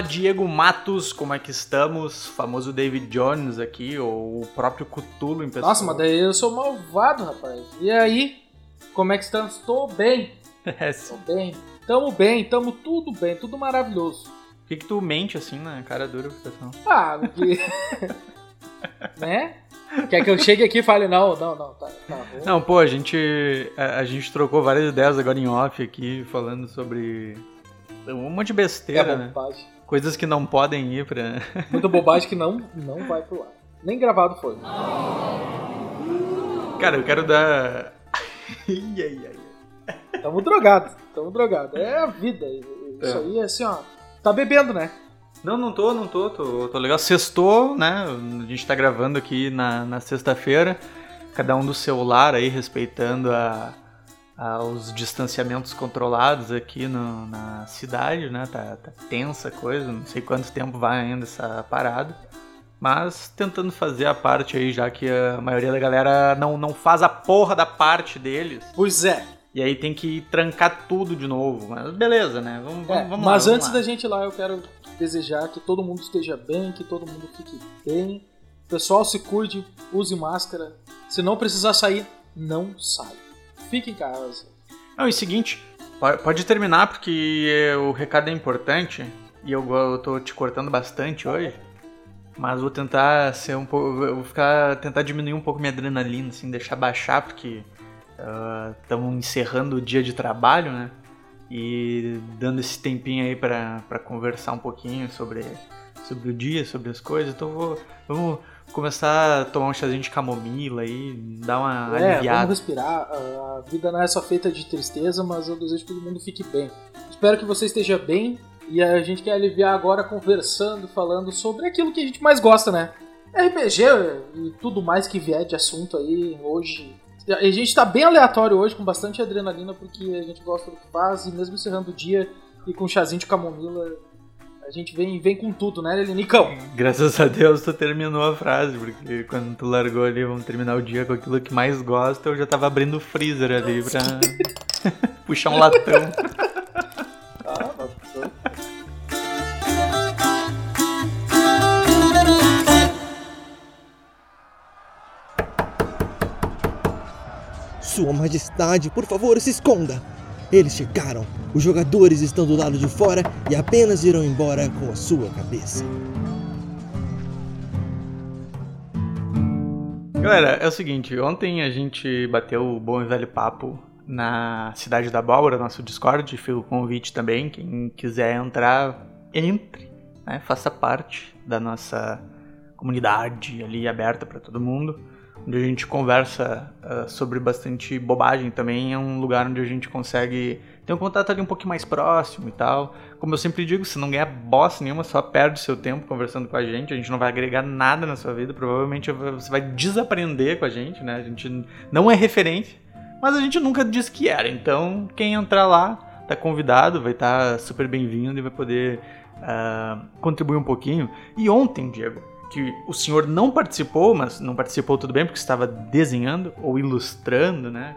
Fala Diego Matos, como é que estamos? Famoso David Jones aqui, ou o próprio Cutulo em pessoa. Nossa, mas daí eu sou malvado, rapaz. E aí? Como é que estamos? Estou bem. É, Tô bem. Tamo bem, tamo tudo bem, tudo maravilhoso. Por que, que tu mente assim na cara dura, pessoal? Ah, porque. né? Quer que eu chegue aqui e fale, não, não, não, tá, tá ruim. Não, pô, a gente, a, a gente trocou várias ideias agora em off aqui, falando sobre um monte de é besteira, né? Coisas que não podem ir pra... Muita bobagem que não, não vai pro ar. Nem gravado foi. Cara, eu quero dar... Ai, ai, ai. Tamo drogado, tamo drogado. É a vida. Isso É. aí é assim, ó. Tá bebendo, né? Não, não tô, não tô, tô, tô legal. Sextou, né? A gente tá gravando aqui na, na sexta-feira, cada um do celular aí, respeitando a, a- os distanciamentos controlados aqui no- na cidade, né? Tá, tá tensa a coisa, não sei quanto tempo vai ainda essa parada. Mas tentando fazer a parte aí, já que a maioria da galera não, não faz a porra da parte deles. Pois é. E aí tem que trancar tudo de novo. Mas beleza, né? Vamos, É, vamos, lá, mas vamos antes lá. da gente ir lá, eu quero desejar que todo mundo esteja bem, que todo mundo fique bem. Pessoal, se cuide, use máscara. Se não precisar sair, não saia. Fique em casa. Não, e seguinte, po- pode terminar porque o recado é importante e eu, eu tô te cortando bastante hoje. Mas vou tentar ser um pouco. Vou ficar. tentar diminuir um pouco minha adrenalina, assim, deixar baixar, porque estamos encerrando o dia de trabalho, né? E dando esse tempinho aí pra conversar um pouquinho sobre, sobre o dia, sobre as coisas. Então vou, vamos começar a tomar um chazinho de camomila aí, dar uma É, aliviada. vamos respirar. A vida não é só feita de tristeza, mas eu desejo que todo mundo fique bem. Espero que você esteja bem e a gente quer aliviar agora conversando, falando sobre aquilo que a gente mais gosta, né? RPG e tudo mais que vier de assunto aí hoje. A gente tá bem aleatório hoje, com bastante adrenalina, porque a gente gosta do que faz e mesmo encerrando o dia e com um chazinho de camomila, a gente vem, vem com tudo, né, Nicão? Graças a Deus tu terminou a frase, porque quando tu largou ali, vamos terminar o dia com aquilo que mais gosta, eu já tava abrindo o freezer ali pra puxar um latão. Ah, Sua Majestade, por favor, se esconda! Eles chegaram. Os jogadores estão do lado de fora e apenas irão embora com a sua cabeça. Galera, é o seguinte, ontem a gente bateu o bom e velho papo na Cidade da Abóbora, nosso Discord, fica o convite também, quem quiser entrar, entre, né, faça parte da nossa comunidade ali aberta para todo mundo, onde a gente conversa ah, sobre bastante bobagem também, é um lugar onde a gente consegue ter um contato ali um pouquinho mais próximo e tal. Como eu sempre digo, se não ganhar bosta nenhuma, só perde seu tempo conversando com a gente, a gente não vai agregar nada na sua vida, provavelmente você vai desaprender com a gente, né? A gente não é referente, mas a gente nunca disse que era, então quem entrar lá tá convidado, vai estar super bem-vindo e vai poder ah, contribuir um pouquinho. E ontem, Diego, que o senhor não participou, mas não participou tudo bem porque estava desenhando ou ilustrando, né?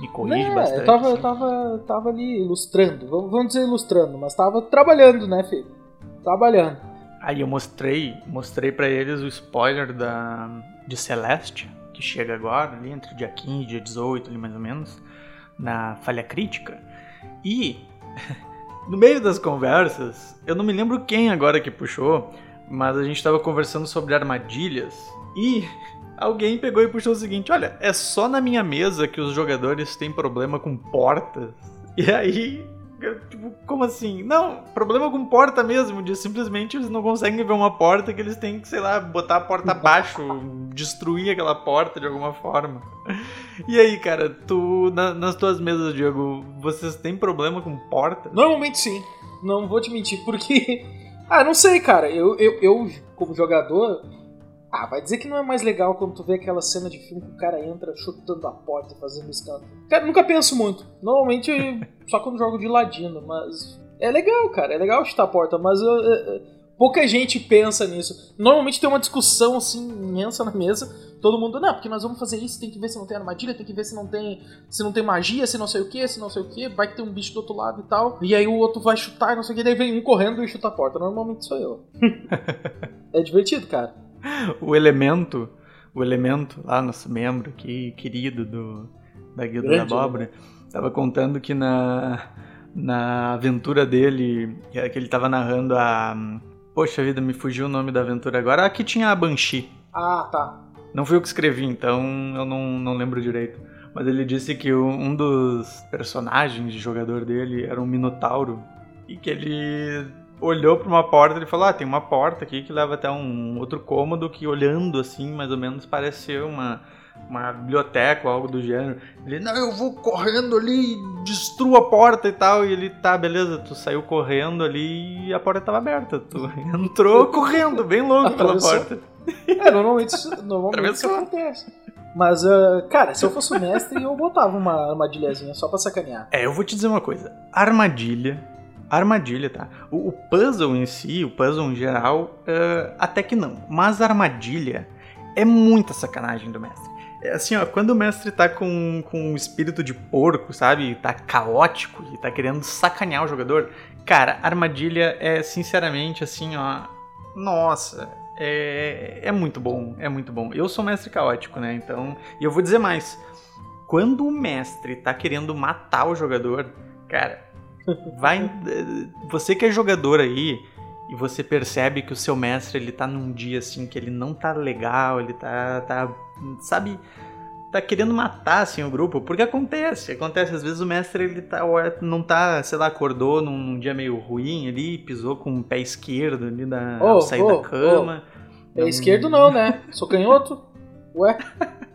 Me corrige É, bastante. eu tava, eu assim. tava, tava ali ilustrando, vamos dizer ilustrando, mas tava trabalhando, né, filho? Trabalhando. Aí eu mostrei, mostrei para eles o spoiler da de Celeste, que chega agora, ali entre dia 15 e dia 18, ali mais ou menos, na falha crítica. E no meio das conversas, eu não me lembro quem agora que puxou, mas a gente tava conversando sobre armadilhas e alguém pegou e puxou o seguinte: "Olha, é só na minha mesa que os jogadores têm problema com portas". E aí tipo, como assim? Não, problema com porta mesmo, de simplesmente eles não conseguem ver uma porta que eles têm que, sei lá, botar a porta abaixo, destruir aquela porta de alguma forma. E aí, cara, tu, na- nas tuas mesas, Diego, vocês têm problema com porta? Normalmente sim, não vou te mentir, porque. Ah, não sei, cara. Eu, eu, eu, como jogador. Ah, vai dizer que não é mais legal quando tu vê aquela cena de filme que o cara entra chutando a porta e fazendo escândalo. Cara, nunca penso muito. Normalmente só quando jogo de ladino, mas. É legal, cara. É legal chutar a porta, mas eu- eu- eu- Pouca gente pensa nisso. Normalmente tem uma discussão assim imensa na mesa. Todo mundo, não, porque nós vamos fazer isso, tem que ver se não tem armadilha, tem que ver se não tem, se não tem magia, se não sei o que, se não sei o que, vai que tem um bicho do outro lado e tal. E aí o outro vai chutar, não sei o que, daí vem um correndo e chuta a porta. Normalmente sou eu. é divertido, cara. O elemento, o elemento lá, nosso membro aqui, querido do da Guilda Grande, da Abóbora, né? tava contando que na na aventura dele, que ele tava narrando a Poxa vida, me fugiu o nome da aventura agora. Aqui tinha a Banshee. Ah, tá. Não fui eu que escrevi, então eu não, não lembro direito. Mas ele disse que um dos personagens de jogador dele era um minotauro. E que ele olhou para uma porta e falou: Ah, tem uma porta aqui que leva até um outro cômodo que olhando assim, mais ou menos, parece ser uma uma biblioteca ou algo do gênero. Ele, não, eu vou correndo ali e destruo a porta e tal. E ele, tá, beleza, tu saiu correndo ali e a porta tava aberta. Tu entrou correndo, bem louco pela porta. É, normalmente, normalmente isso acontece. Mas, uh, cara, se eu fosse o mestre, eu botava uma armadilhazinha só pra sacanear. É, eu vou te dizer uma coisa. Armadilha armadilha, tá? O, o, puzzle em si, o puzzle em geral, uh, até que não. Mas armadilha é muita sacanagem do mestre. É assim, ó, quando o mestre tá com, com um espírito de porco, sabe? Tá caótico e tá querendo sacanear o jogador, cara, armadilha é sinceramente assim, ó. Nossa, é, é muito bom, é muito bom. Eu sou mestre caótico, né? Então. E eu vou dizer mais. Quando o mestre tá querendo matar o jogador, cara, vai. Você que é jogador aí, e você percebe que o seu mestre ele tá num dia assim que ele não tá legal, ele tá, tá sabe, tá querendo matar assim o grupo, porque acontece, acontece às vezes o mestre ele tá não tá, sei lá, acordou num, num dia meio ruim ali, pisou com o pé esquerdo ali da oh, sair oh, da cama. Oh. Pé esquerdo não, né? Sou canhoto. Ué.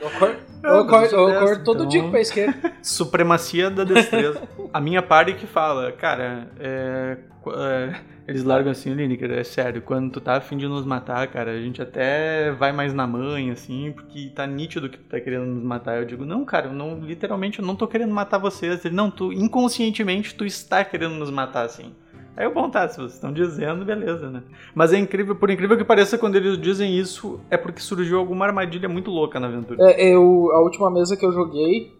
Eu acordo, eu acordo, eu acordo todo então, dia pé esquerdo. Supremacia da destreza. A minha parte que fala, cara, é, é eles largam assim, Lineker, é sério, quando tu tá afim de nos matar, cara, a gente até vai mais na mãe, assim, porque tá nítido que tu tá querendo nos matar. Eu digo, não, cara, eu não, literalmente eu não tô querendo matar vocês. Ele, não, tu, inconscientemente, tu está querendo nos matar, assim. Aí eu, bom, tá, se vocês estão dizendo, beleza, né? Mas é incrível, por incrível que pareça, quando eles dizem isso, é porque surgiu alguma armadilha muito louca na aventura. É, eu, a última mesa que eu joguei,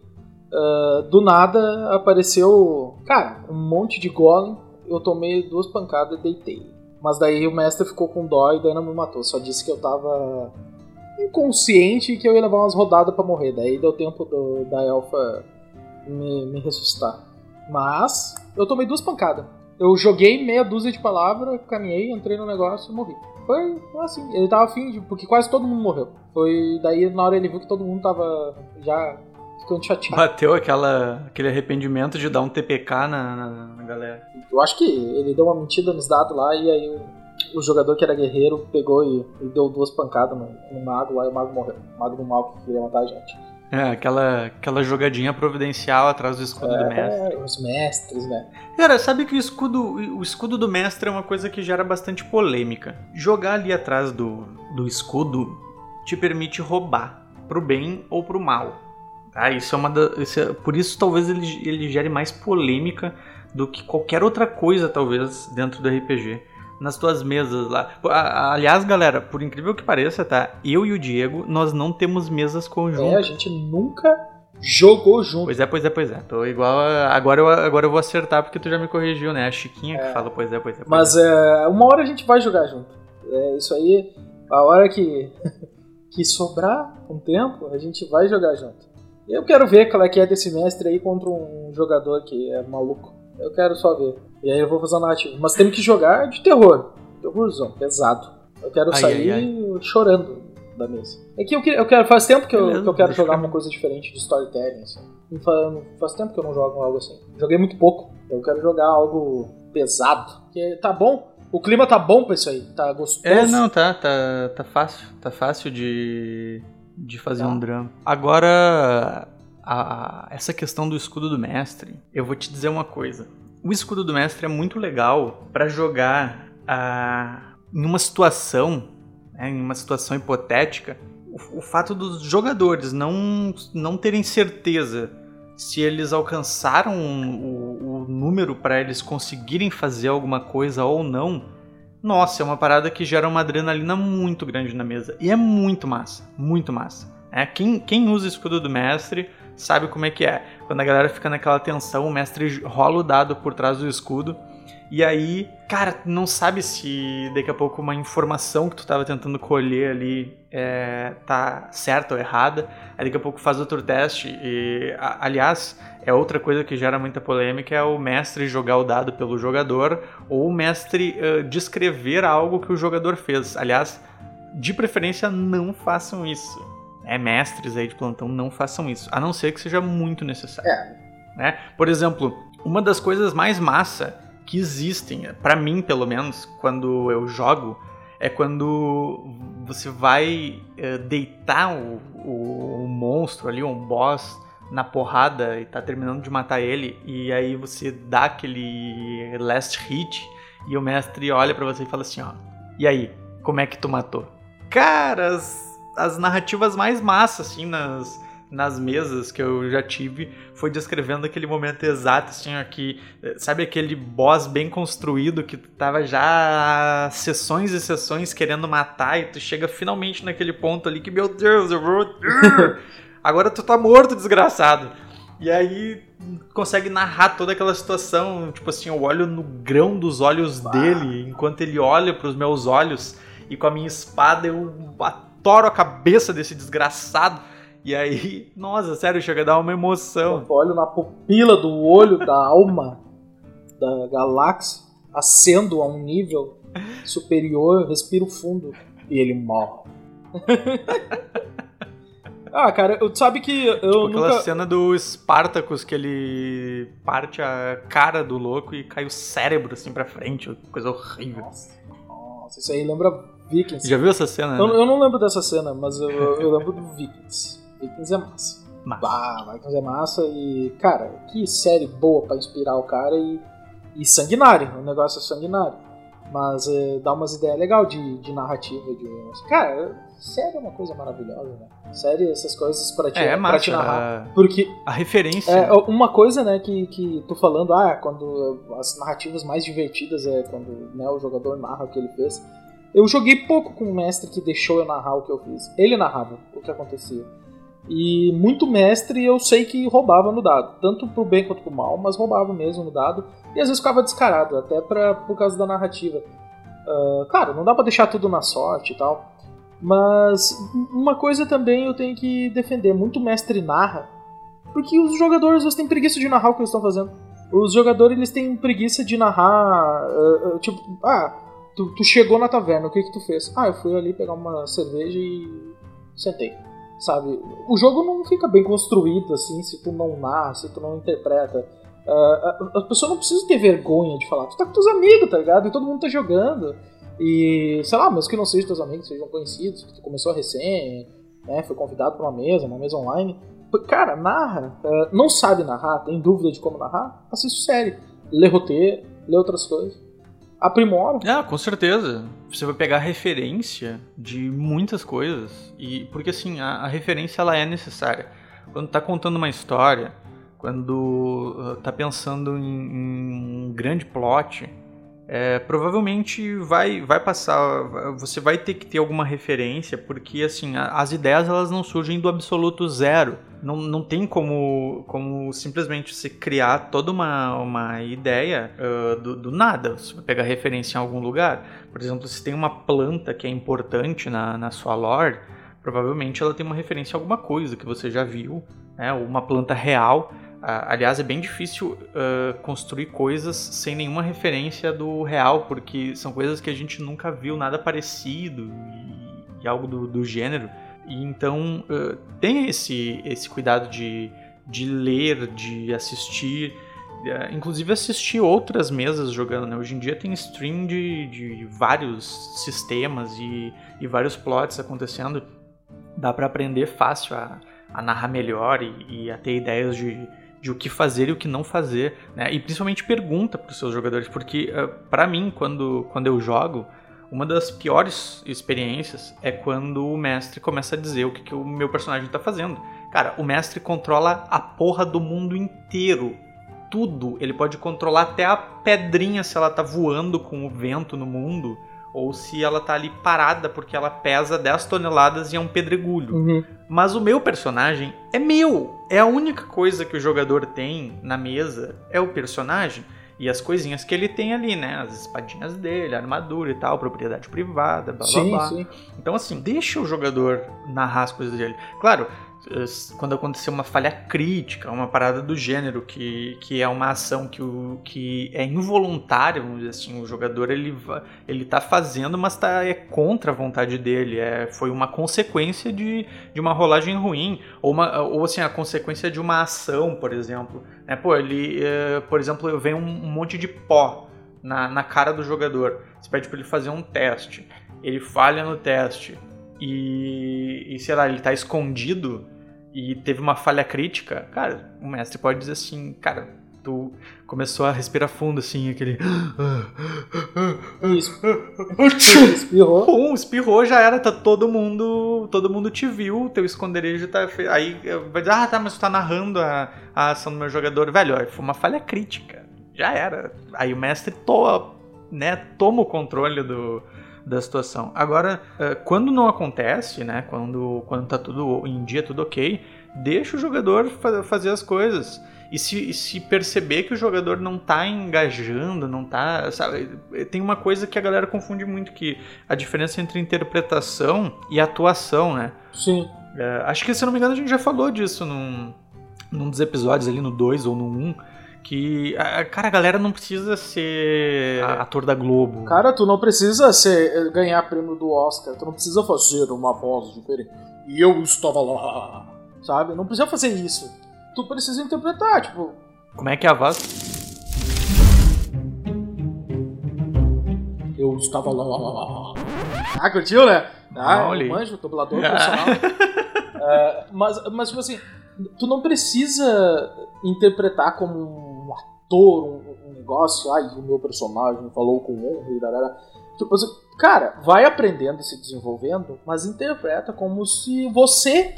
uh, do nada apareceu, cara, um monte de golem eu tomei duas pancadas e deitei. Mas daí o mestre ficou com dó e daí não me matou. Só disse que eu tava inconsciente e que eu ia levar umas rodadas para morrer. Daí deu tempo do, da elfa me, me ressuscitar. Mas eu tomei duas pancadas. Eu joguei meia dúzia de palavras, caminhei, entrei no negócio e morri. Foi assim, ele tava afim, de, porque quase todo mundo morreu. Foi daí na hora ele viu que todo mundo tava já ficando chateado. Bateu aquela, aquele arrependimento de dar um TPK na, na, na galera. Eu acho que ele deu uma mentira nos dados lá e aí o, o jogador que era guerreiro pegou e, e deu duas pancadas no, no, mago lá e o mago morreu. O mago do mal que queria matar a gente. É, aquela, aquela jogadinha providencial atrás do escudo é, do mestre. É, os mestres, né? Cara, sabe que o escudo, o escudo do mestre é uma coisa que gera bastante polêmica. Jogar ali atrás do, do escudo te permite roubar, pro bem ou pro mal. Ah, isso é uma da, isso é, por isso talvez ele, ele gere mais polêmica do que qualquer outra coisa, talvez, dentro do RPG. Nas tuas mesas lá. Aliás, galera, por incrível que pareça, tá? Eu e o Diego, nós não temos mesas conjuntas. É, a gente nunca jogou junto. Pois é, pois é, pois é. Tô igual. A... Agora, eu, agora eu vou acertar porque tu já me corrigiu, né? A Chiquinha é. que fala, pois é, pois é. Pois Mas é. é. uma hora a gente vai jogar junto. É, isso aí, a hora que, que sobrar um tempo, a gente vai jogar junto. Eu quero ver qual é que é desse mestre aí contra um jogador que é maluco. Eu quero só ver. E aí eu vou fazer a narrativa. Mas temos que jogar de terror. Terrorzão, pesado. Eu quero ai, sair ai, ai. chorando da mesa. É que eu, eu quero. Faz tempo que eu, que eu quero jogar uma coisa diferente de storytelling, assim. Faz, faz tempo que eu não jogo algo assim. Joguei muito pouco. Eu quero jogar algo pesado. Que tá bom. O clima tá bom pra isso aí. Tá gostoso. É, não, tá. Tá, tá fácil. Tá fácil de de fazer tá. um drama. Agora, a, essa questão do escudo do mestre, eu vou te dizer uma coisa. O escudo do mestre é muito legal para jogar a, em uma situação, né, em uma situação hipotética, o, o fato dos jogadores não, não terem certeza se eles alcançaram o, o número para eles conseguirem fazer alguma coisa ou não nossa, é uma parada que gera uma adrenalina muito grande na mesa. E é muito massa, muito massa. É, quem, quem usa escudo do mestre sabe como é que é. Quando a galera fica naquela tensão, o mestre rola o dado por trás do escudo. E aí, cara, não sabe se daqui a pouco uma informação que tu tava tentando colher ali é, tá certa ou errada. Aí daqui a pouco faz outro teste. E, a, aliás, é outra coisa que gera muita polêmica é o mestre jogar o dado pelo jogador ou o mestre uh, descrever algo que o jogador fez. Aliás, de preferência não façam isso. É mestres aí de plantão não façam isso, a não ser que seja muito necessário. É. Né? Por exemplo, uma das coisas mais massa que existem, para mim pelo menos, quando eu jogo, é quando você vai uh, deitar o, o, o monstro ali, um boss na porrada e tá terminando de matar ele, e aí você dá aquele last hit e o mestre olha para você e fala assim, ó, e aí, como é que tu matou? Cara, as, as narrativas mais massas, assim, nas, nas mesas que eu já tive, foi descrevendo aquele momento exato, assim, aqui, sabe aquele boss bem construído que tu tava já sessões e sessões querendo matar e tu chega finalmente naquele ponto ali que, meu Deus, eu vou... Agora tu tá morto, desgraçado. E aí consegue narrar toda aquela situação, tipo assim, eu olho no grão dos olhos dele, enquanto ele olha para os meus olhos, e com a minha espada eu atoro a cabeça desse desgraçado. E aí, nossa, sério, chega a dar uma emoção. Eu olho na pupila do olho da alma da galáxia, acendo a um nível superior, respiro fundo e ele morre. Ah, cara, tu sabe que eu tipo, nunca... aquela cena do Spartacus que ele parte a cara do louco e cai o cérebro assim pra frente, coisa horrível. Nossa, nossa isso aí lembra Vikings. Já viu essa cena? Eu, né? eu não lembro dessa cena, mas eu, eu lembro do Vikings. Vikings é massa. Massa. Bah, Vikings é massa e, cara, que série boa pra inspirar o cara e, e sanguinário, o negócio é sanguinário. Mas é, dá umas ideias legais de, de narrativa. De, cara, série é uma coisa maravilhosa, né? Série, essas coisas pra te, é, é pra te narrar. Porque. A referência. É, uma coisa, né, que, que tô falando, ah, quando as narrativas mais divertidas é quando né, o jogador narra o que ele fez. Eu joguei pouco com um mestre que deixou eu narrar o que eu fiz. Ele narrava o que acontecia. E muito mestre eu sei que roubava no dado, tanto pro bem quanto pro mal, mas roubava mesmo no dado, e às vezes ficava descarado, até pra, por causa da narrativa. Uh, claro, não dá para deixar tudo na sorte e tal, mas uma coisa também eu tenho que defender: muito mestre narra, porque os jogadores eles têm preguiça de narrar o que eles estão fazendo. Os jogadores eles têm preguiça de narrar, uh, uh, tipo, ah, tu, tu, chegou na taverna, o que que tu fez? Ah, eu fui ali pegar uma cerveja e sentei sabe? O jogo não fica bem construído assim se tu não narra, se tu não interpreta. Uh, a, a, pessoa não precisa ter vergonha de falar. Tu tá com teus amigos, tá ligado? E todo mundo tá jogando. E, sei lá, mesmo que não sejam teus amigos, sejam conhecidos, que tu começou recém, né? Foi convidado pra uma mesa, uma mesa online. Cara, narra. Uh, não sabe narrar, tem dúvida de como narrar? Assiste série. Lê roteiro, lê outras coisas aprimora. Ah, com certeza. Você vai pegar referência de muitas coisas. e Porque assim, a, a referência ela é necessária. Quando tá contando uma história, quando uh, tá pensando em, em um grande plot, é, provavelmente vai, vai passar, você vai ter que ter alguma referência, porque assim, as ideias elas não surgem do absoluto zero não, não tem como, como simplesmente se criar toda uma, uma ideia uh, do, do, nada. Você vai pegar referência em algum lugar. Por exemplo, se tem uma planta que é importante na, na sua lore, provavelmente ela tem uma referência a alguma coisa que você já viu, né? uma planta real. Uh, aliás, é bem difícil uh, construir coisas sem nenhuma referência do real, porque são coisas que a gente nunca viu nada parecido e, e algo do, do gênero. E então uh, tenha esse, esse cuidado de, de ler, de assistir, uh, inclusive assistir outras mesas jogando. Né? Hoje em dia tem stream de, de vários sistemas e, e vários plots acontecendo. Dá para aprender fácil a, a narrar melhor e, e, a ter ideias de, de o que fazer e o que não fazer. Né? E principalmente pergunta para os seus jogadores, porque uh, para mim, quando, quando eu jogo uma das piores experiências é quando o mestre começa a dizer o que, que o meu personagem tá fazendo. Cara, o mestre controla a porra do mundo inteiro. Tudo. Ele pode controlar até a pedrinha se ela tá voando com o vento no mundo. ou se ela tá ali parada porque ela pesa 10 toneladas e é um pedregulho. Uhum. Mas o meu personagem é meu. É a única coisa que o jogador tem na mesa é o personagem e as coisinhas que ele tem ali, né? As espadinhas dele, a armadura e tal, propriedade privada, blá blá Sim, blá. sim. Então, assim, deixa o jogador narrar as coisas dele. Claro, quando acontecer uma falha crítica, uma parada do gênero, que, que é uma ação que, o, que é involuntária, vamos dizer assim, o jogador ele, ele tá fazendo, mas tá, é contra a vontade dele. É, foi uma consequência de, de uma rolagem ruim, ou, uma, ou assim, a consequência de uma ação, por exemplo. Né? Pô, ele, eh, por exemplo, vem um, um monte de pó na, na cara do jogador. Você pede pra ele fazer um teste. Ele falha no teste e, e sei lá, ele tá escondido e teve uma falha crítica, cara, o mestre pode dizer assim, cara, tu começou a respirar fundo, assim, aquele. Espirrou. Pum, espirrou, já era, tá todo mundo. Todo mundo te viu, teu esconderijo tá. fe- Aí vai dizer, ah, tá, mas tu tá narrando a, a ação do meu jogador. Velho, ó, foi uma falha crítica. Já era. Aí o mestre to, né, toma o controle do, da situação. Agora, eh, quando não acontece, né? Quando, quando tá tudo em dia, tudo ok, deixa o jogador fa- fazer as coisas. E se, e se perceber que o jogador não tá engajando, não tá. Sabe, tem uma coisa que a galera confunde muito, que a diferença entre interpretação e atuação, né? Sim. É, acho que, se não me engano, a gente já falou disso num, num dos episódios ali, no 2 ou no 1. Um, que, a- cara, a galera não precisa ser ator da Globo. Cara, tu não precisa ser, ganhar prêmio do Oscar, tu não precisa fazer uma voz diferente. E eu estava lá. Sabe? Não precisa fazer isso. Tu precisa interpretar, tipo. Como é que é a voz? Eu estava lá. Ah, curtiu, né? Ah, Olha eu manjo, dublador profissional. É, mas, mas, tipo assim, tu não precisa interpretar como um um, negócio, ai, o meu personagem falou com honra e. Tipo assim, cara, vai aprendendo e se desenvolvendo, mas interpreta como se você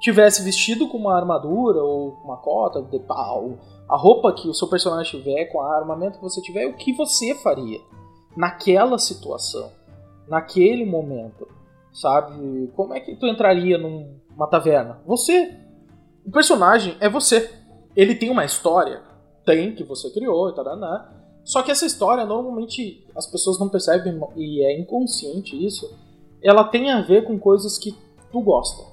tivesse vestido com uma armadura ou uma cota de pau, a roupa que o seu personagem tiver, com a armamento que você tiver, o que você faria naquela situação, naquele momento, sabe? Como é que tu entraria numa taverna? Você. O personagem é você. Ele tem uma história, tem que você criou e tal, né? Só que essa história normalmente as pessoas não percebem e é inconsciente isso. Ela tem a ver com coisas que tu gosta,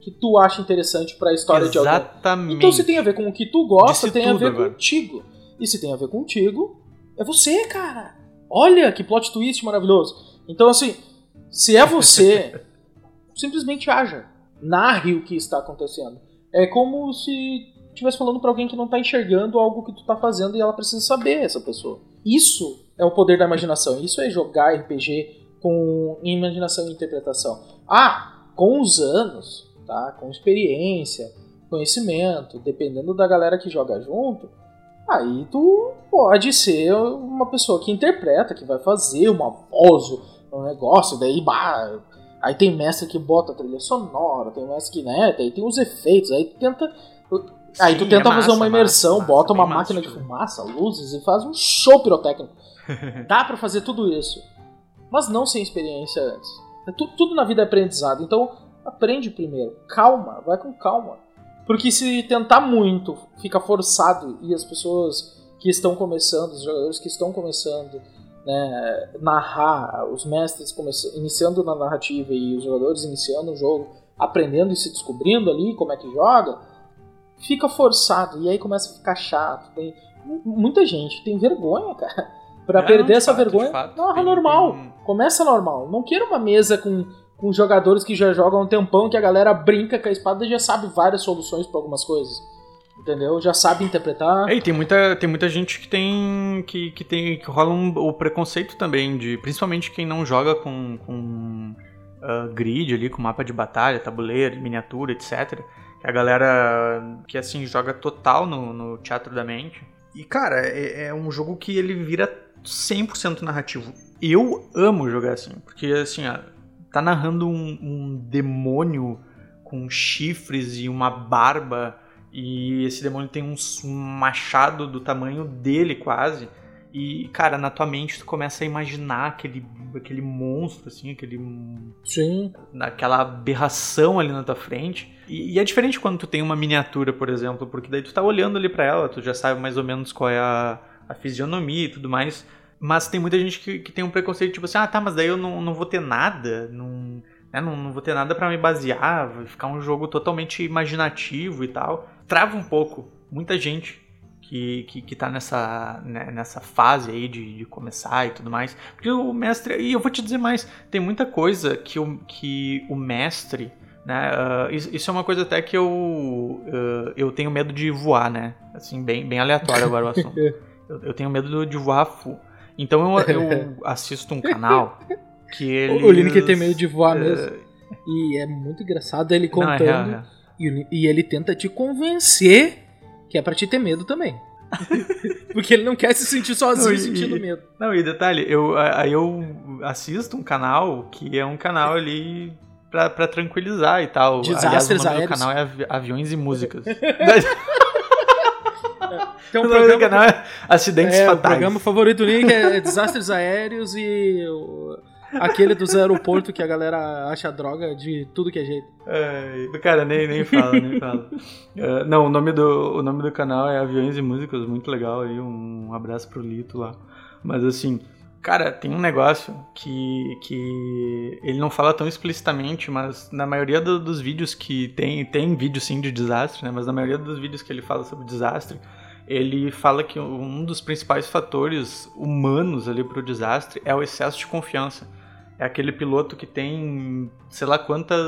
que tu acha interessante pra história de alguém. Exatamente. Então, se tem a ver com o que tu gosta, Disse tem a ver agora. contigo. E se tem a ver contigo, é você, cara. Olha que plot twist maravilhoso. Então, assim, se é você, simplesmente haja. Narre o que está acontecendo. É como se estivesse falando pra alguém que não tá enxergando algo que tu tá fazendo e ela precisa saber, essa pessoa. Isso é o poder da imaginação. Isso é jogar RPG com imaginação e interpretação. Ah, com os anos, tá? Com experiência, conhecimento, dependendo da galera que joga junto, aí tu pode ser uma pessoa que interpreta, que vai fazer uma voz, um negócio, daí bah, aí tem mestre que bota trilha sonora, tem mestre que, né, daí tem os efeitos, aí tu tenta Aí tu Sim, tenta é fazer massa, uma imersão, massa, bota uma máquina de tudo. fumaça, luzes e faz um show pirotécnico. Dá pra fazer tudo isso. Mas não sem experiência antes. É tu- tudo na vida é aprendizado. Então, aprende primeiro. Calma, vai com calma. Porque se tentar muito, fica forçado e as pessoas que estão começando, os jogadores que estão começando, né, narrar, os mestres iniciando na narrativa e os jogadores iniciando o jogo, aprendendo e se descobrindo ali como é que joga, fica forçado e aí começa a ficar chato. Tem mu- muita gente tem vergonha, cara. Pra Não, perder de essa fato, vergonha, fato. não, é normal. tem- Começa normal. Não queira uma mesa com, com jogadores que já jogam há um tempão que a galera brinca com a espada e já sabe várias soluções pra algumas coisas. Entendeu? Já sabe interpretar. É, e tem muita, tem muita gente que tem. que, que tem. que rola um, o preconceito também, de. Principalmente quem não joga com. com ah, grid ali, com mapa de batalha, tabuleiro, miniatura, etc. Que a galera que assim joga total no, no teatro da mente. E, cara, é, é um jogo que ele vira 100% narrativo. Eu amo jogar assim, porque assim, ó, tá narrando um, um demônio com chifres e uma barba e esse demônio tem um machado do tamanho dele quase. E, cara, na tua mente tu começa a imaginar aquele, aquele monstro, assim, aquele. Sim. Aquela aberração ali na tua frente. E, e, é diferente quando tu tem uma miniatura, por exemplo, porque daí tu tá olhando ali para ela, tu já sabe mais ou menos qual é a, a fisionomia e tudo mais. Mas tem muita gente que, que tem um preconceito, tipo assim, ah, tá, mas daí eu não, não vou ter nada, não, né, não, não vou ter nada para me basear, vai ficar um jogo totalmente imaginativo e tal. Trava um pouco muita gente que, que, que tá nessa, né, nessa fase aí de, de começar e tudo mais. Porque o mestre, e eu vou te dizer mais, tem muita coisa que o, que o mestre né? Uh, isso é uma coisa até que eu, uh, eu tenho medo de voar, né? Assim, bem, bem aleatório agora o assunto. eu, eu, tenho medo de voar full. Então eu, eu assisto um canal que ele. O Lineker tem medo de voar uh, mesmo. E é muito engraçado ele contando. Não, é real, é. E, e ele tenta te convencer que é pra te ter medo também. Porque ele não quer se sentir sozinho não, e, sentindo medo. Não, e detalhe, eu, aí eu assisto um canal que é um canal ali pra, pra tranquilizar e tal. Desastres Aliás, o nome aéreos. do canal é Aviões e Músicas. Tem um programa, canal é Acidentes é, Fatais. O programa favorito do Link é Desastres Aéreos e o, aquele dos aeroportos que a galera acha droga de tudo que é jeito. É, cara, nem, nem fala, nem fala. Uh, não, o nome, do, o nome do canal é Aviões e Músicas, muito legal aí, um abraço pro Lito lá. Mas assim, Cara, tem um negócio que, que ele não fala tão explicitamente, mas na maioria do, dos vídeos que tem, tem vídeo sim de desastre, né? Mas na maioria dos vídeos que ele fala sobre desastre, ele fala que um dos principais fatores humanos ali para o desastre é o excesso de confiança. É aquele piloto que tem, sei lá quantas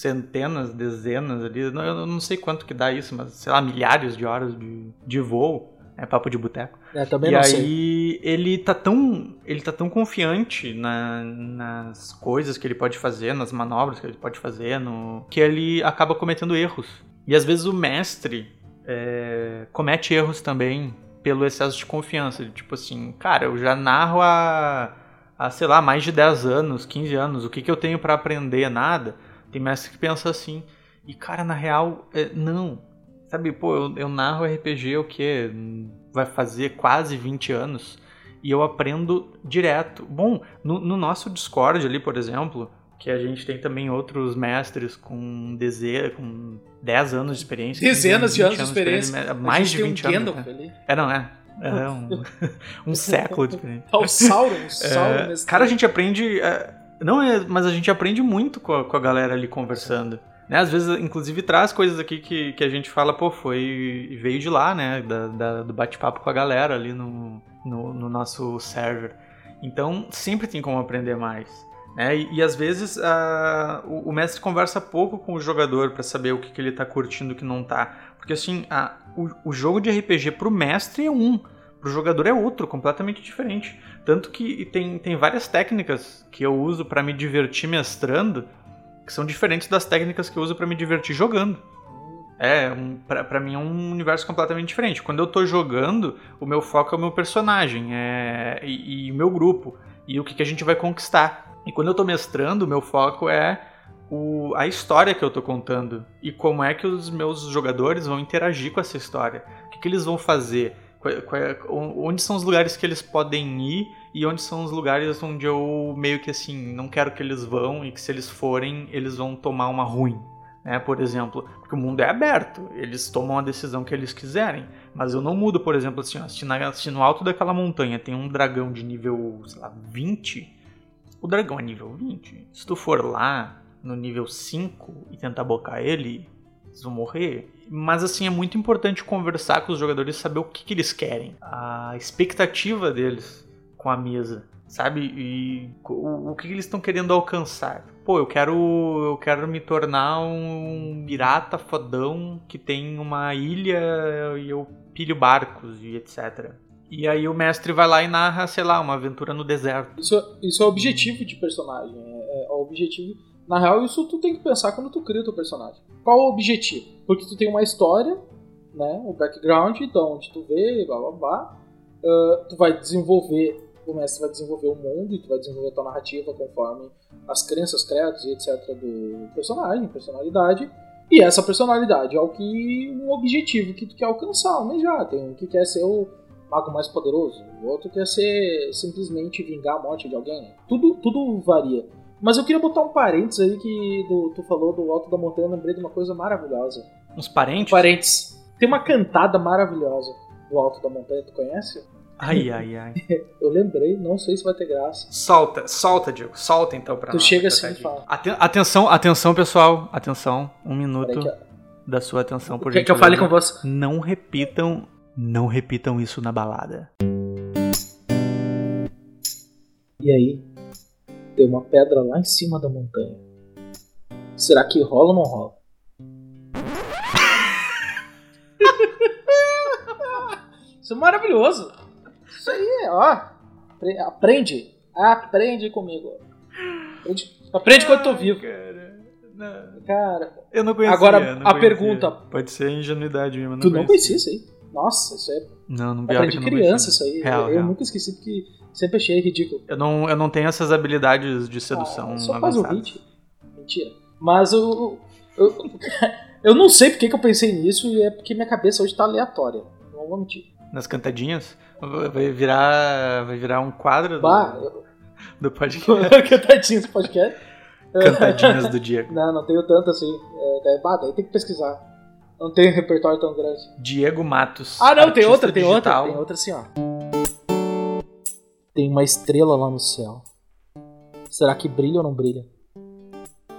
centenas, dezenas ali, eu não sei quanto que dá isso, mas sei lá, milhares de horas de, de voo é papo de boteco. É, também e não aí sei. ele tá tão ele tá tão confiante na, nas coisas que ele pode fazer, nas manobras que ele pode fazer, no que ele acaba cometendo erros. E às vezes o mestre é, comete erros também pelo excesso de confiança. Tipo assim, cara, eu já narro há, há sei lá, mais de 10 anos, 15 anos, o que, que eu tenho para aprender? Nada. Tem mestre que pensa assim. E cara, na real, é, não Sabe, pô, eu, eu narro RPG o que vai fazer quase 20 anos e eu aprendo direto. Bom, no, no, nosso Discord ali, por exemplo, que a gente tem também outros mestres com, deze... com 10 anos de experiência. Dezenas de anos de experiência. mais de 20 um anos. Né? É, não, é. É um, um século de experiência. É o Sauron, o Sauron é, Cara, a gente aprende. É, não é, mas a gente aprende muito com a, com a galera ali conversando. Né, às vezes, inclusive, traz coisas aqui que, que a gente fala, pô, foi. veio de lá, né? Da, da do bate-papo com a galera ali no, no, no, nosso server. Então, sempre tem como aprender mais. Né? E, e às vezes a, o, o, mestre conversa pouco com o jogador para saber o que, que ele tá curtindo e o que não tá. Porque assim, a, o, o jogo de RPG pro mestre é um, pro jogador é outro, completamente diferente. Tanto que tem, tem várias técnicas que eu uso para me divertir mestrando que são diferentes das técnicas que eu uso para me divertir jogando. É, um, pra, mim é um universo completamente diferente. Quando eu tô jogando, o meu foco é o meu personagem é, e, o meu grupo. E o que, que a gente vai conquistar. E quando eu tô mestrando, o meu foco é o, a história que eu tô contando. E como é que os meus jogadores vão interagir com essa história. O que, que eles vão fazer. Onde são os lugares que eles podem ir e onde são os lugares onde eu meio que assim não quero que eles vão e que se eles forem eles vão tomar uma ruim. Né, por exemplo, porque o mundo é aberto, eles tomam a decisão que eles quiserem, mas eu não mudo, por exemplo, assim, ó, se, na, se no alto daquela montanha tem um dragão de nível, sei lá, 20, o dragão é nível 20. Se tu for lá no nível 5 e tentar bocar ele, eles vão morrer. Mas assim, é muito importante conversar com os jogadores saber o que, que eles querem, a expectativa deles com a mesa, sabe? E o, o que eles estão querendo alcançar? Pô, eu quero, eu quero me tornar um pirata fodão que tem uma ilha e eu pilho barcos e etc. E aí o mestre vai lá e narra, sei lá, uma aventura no deserto. Isso, isso é o objetivo de personagem. É, é o objetivo. Na real, isso tu tem que pensar quando tu cria o teu personagem. Qual o objetivo? Porque tu tem uma história, né? O background, então onde tu vê, blá blá blá. Uh, tu vai desenvolver o mestre vai desenvolver o mundo e tu vai desenvolver a tua narrativa conforme as crenças, credos e etc. do personagem, personalidade. E essa personalidade é o que um objetivo que tu quer alcançar, almejar. Tem um que quer ser o, mago mais poderoso, o outro quer ser simplesmente vingar a morte de alguém. Tudo, tudo varia. Mas eu queria botar um parênteses aí que do- tu falou do Alto da Montanha, eu lembrei de uma coisa maravilhosa. Uns parentes? Parênteses. Tem uma cantada maravilhosa do Alto da Montanha, tu conhece? Ai, ai, ai. Eu lembrei, não sei se vai ter graça. Solta, solta, Diego. Solta então pra Tu nós. chega assim e cá. fala. Aten- atenção, atenção, pessoal. Atenção. Um minuto que, da sua atenção, por quer que eu fale com você? Não repitam, não repitam isso na balada. E aí, tem uma pedra lá em cima da montanha. Será que rola ou não rola? Isso é maravilhoso. Isso aí, ó. Apre- Aprende. Aprende comigo. Aprende, aprende quando tô vivo. Cara, não. Cara, Eu não conhecia. Agora, não a conhecia. pergunta. Pode ser ingenuidade mesmo. tu não conhecia isso aí? Nossa, isso é. Não, não Aprendi que eu não criança conhecia. isso aí. Real, eu real. nunca esqueci porque sempre achei ridículo. Eu não, eu não tenho essas habilidades de sedução Ah, só faz o avançadas. hit. Mentira. Mas eu, eu, eu não sei porque que eu pensei nisso e é porque minha cabeça hoje tá aleatória. Não vou mentir. Nas cantadinhas, vai virar, vai virar um quadro do, Bah, eu... do podcast. cantadinhas do podcast. Cantadinhas do Diego. Não, não tenho tanto assim. É, daí, bah, daí tem que pesquisar. Não tenho repertório tão grande. Diego Matos. Ah, não, tem outra, tem outra. digital. Tem outra assim, ó. Tem uma estrela lá no céu. Será que brilha ou não brilha?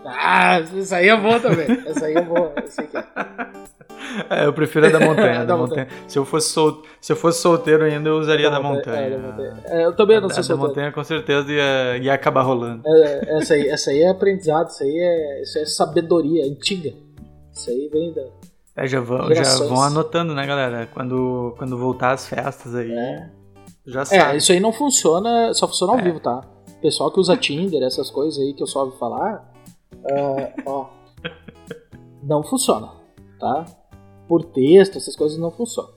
Ah, isso aí é bom também. Essa aí é boa. É. É, eu prefiro a da montanha. Da da montanha. Se, eu fosse sol... Se eu fosse solteiro ainda, eu usaria a da montanha. É, da montanha. É, eu também não A sou da solteiro. montanha com certeza ia, ia acabar rolando. É, essa, aí, essa aí é aprendizado, isso aí é, isso é sabedoria antiga. Isso aí vem da. É, já, vão, já vão anotando, né, galera? Quando, quando voltar as festas aí, É. já É, sabe. isso aí não funciona, só funciona ao É. vivo, tá? Pessoal que usa Tinder, essas coisas aí que eu só ouvi falar, ah, ó, não funciona, tá? Por texto, essas coisas não funcionam.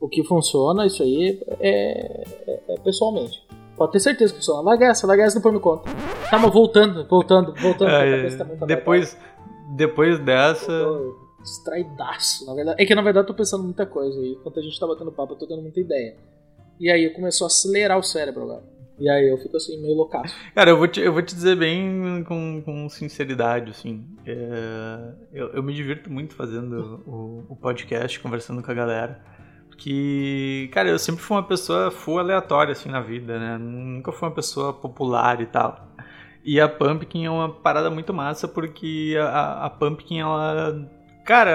O que funciona, isso aí, é, é- é pessoalmente. Pode ter certeza que funciona. Larga essa, larga essa depois me conta. Tá, mas voltando, voltando, voltando. É, tá depois, depois dessa. Eu distraidaço, na verdade. É que na verdade eu tô pensando muita coisa aí. Enquanto a gente tá batendo papo, eu tô tendo muita ideia. E aí começou a acelerar o cérebro agora. E aí eu fico assim, meio loucaço. Cara, eu vou te, eu vou te dizer bem com, com sinceridade, assim. É, eu, eu me divirto muito fazendo o, o podcast, conversando com a galera. Porque, cara, eu sempre fui uma pessoa full aleatória, assim, na vida, né? Nunca fui uma pessoa popular e tal. E a Pumpkin é uma parada muito massa, porque a, a Pumpkin, ela... Cara,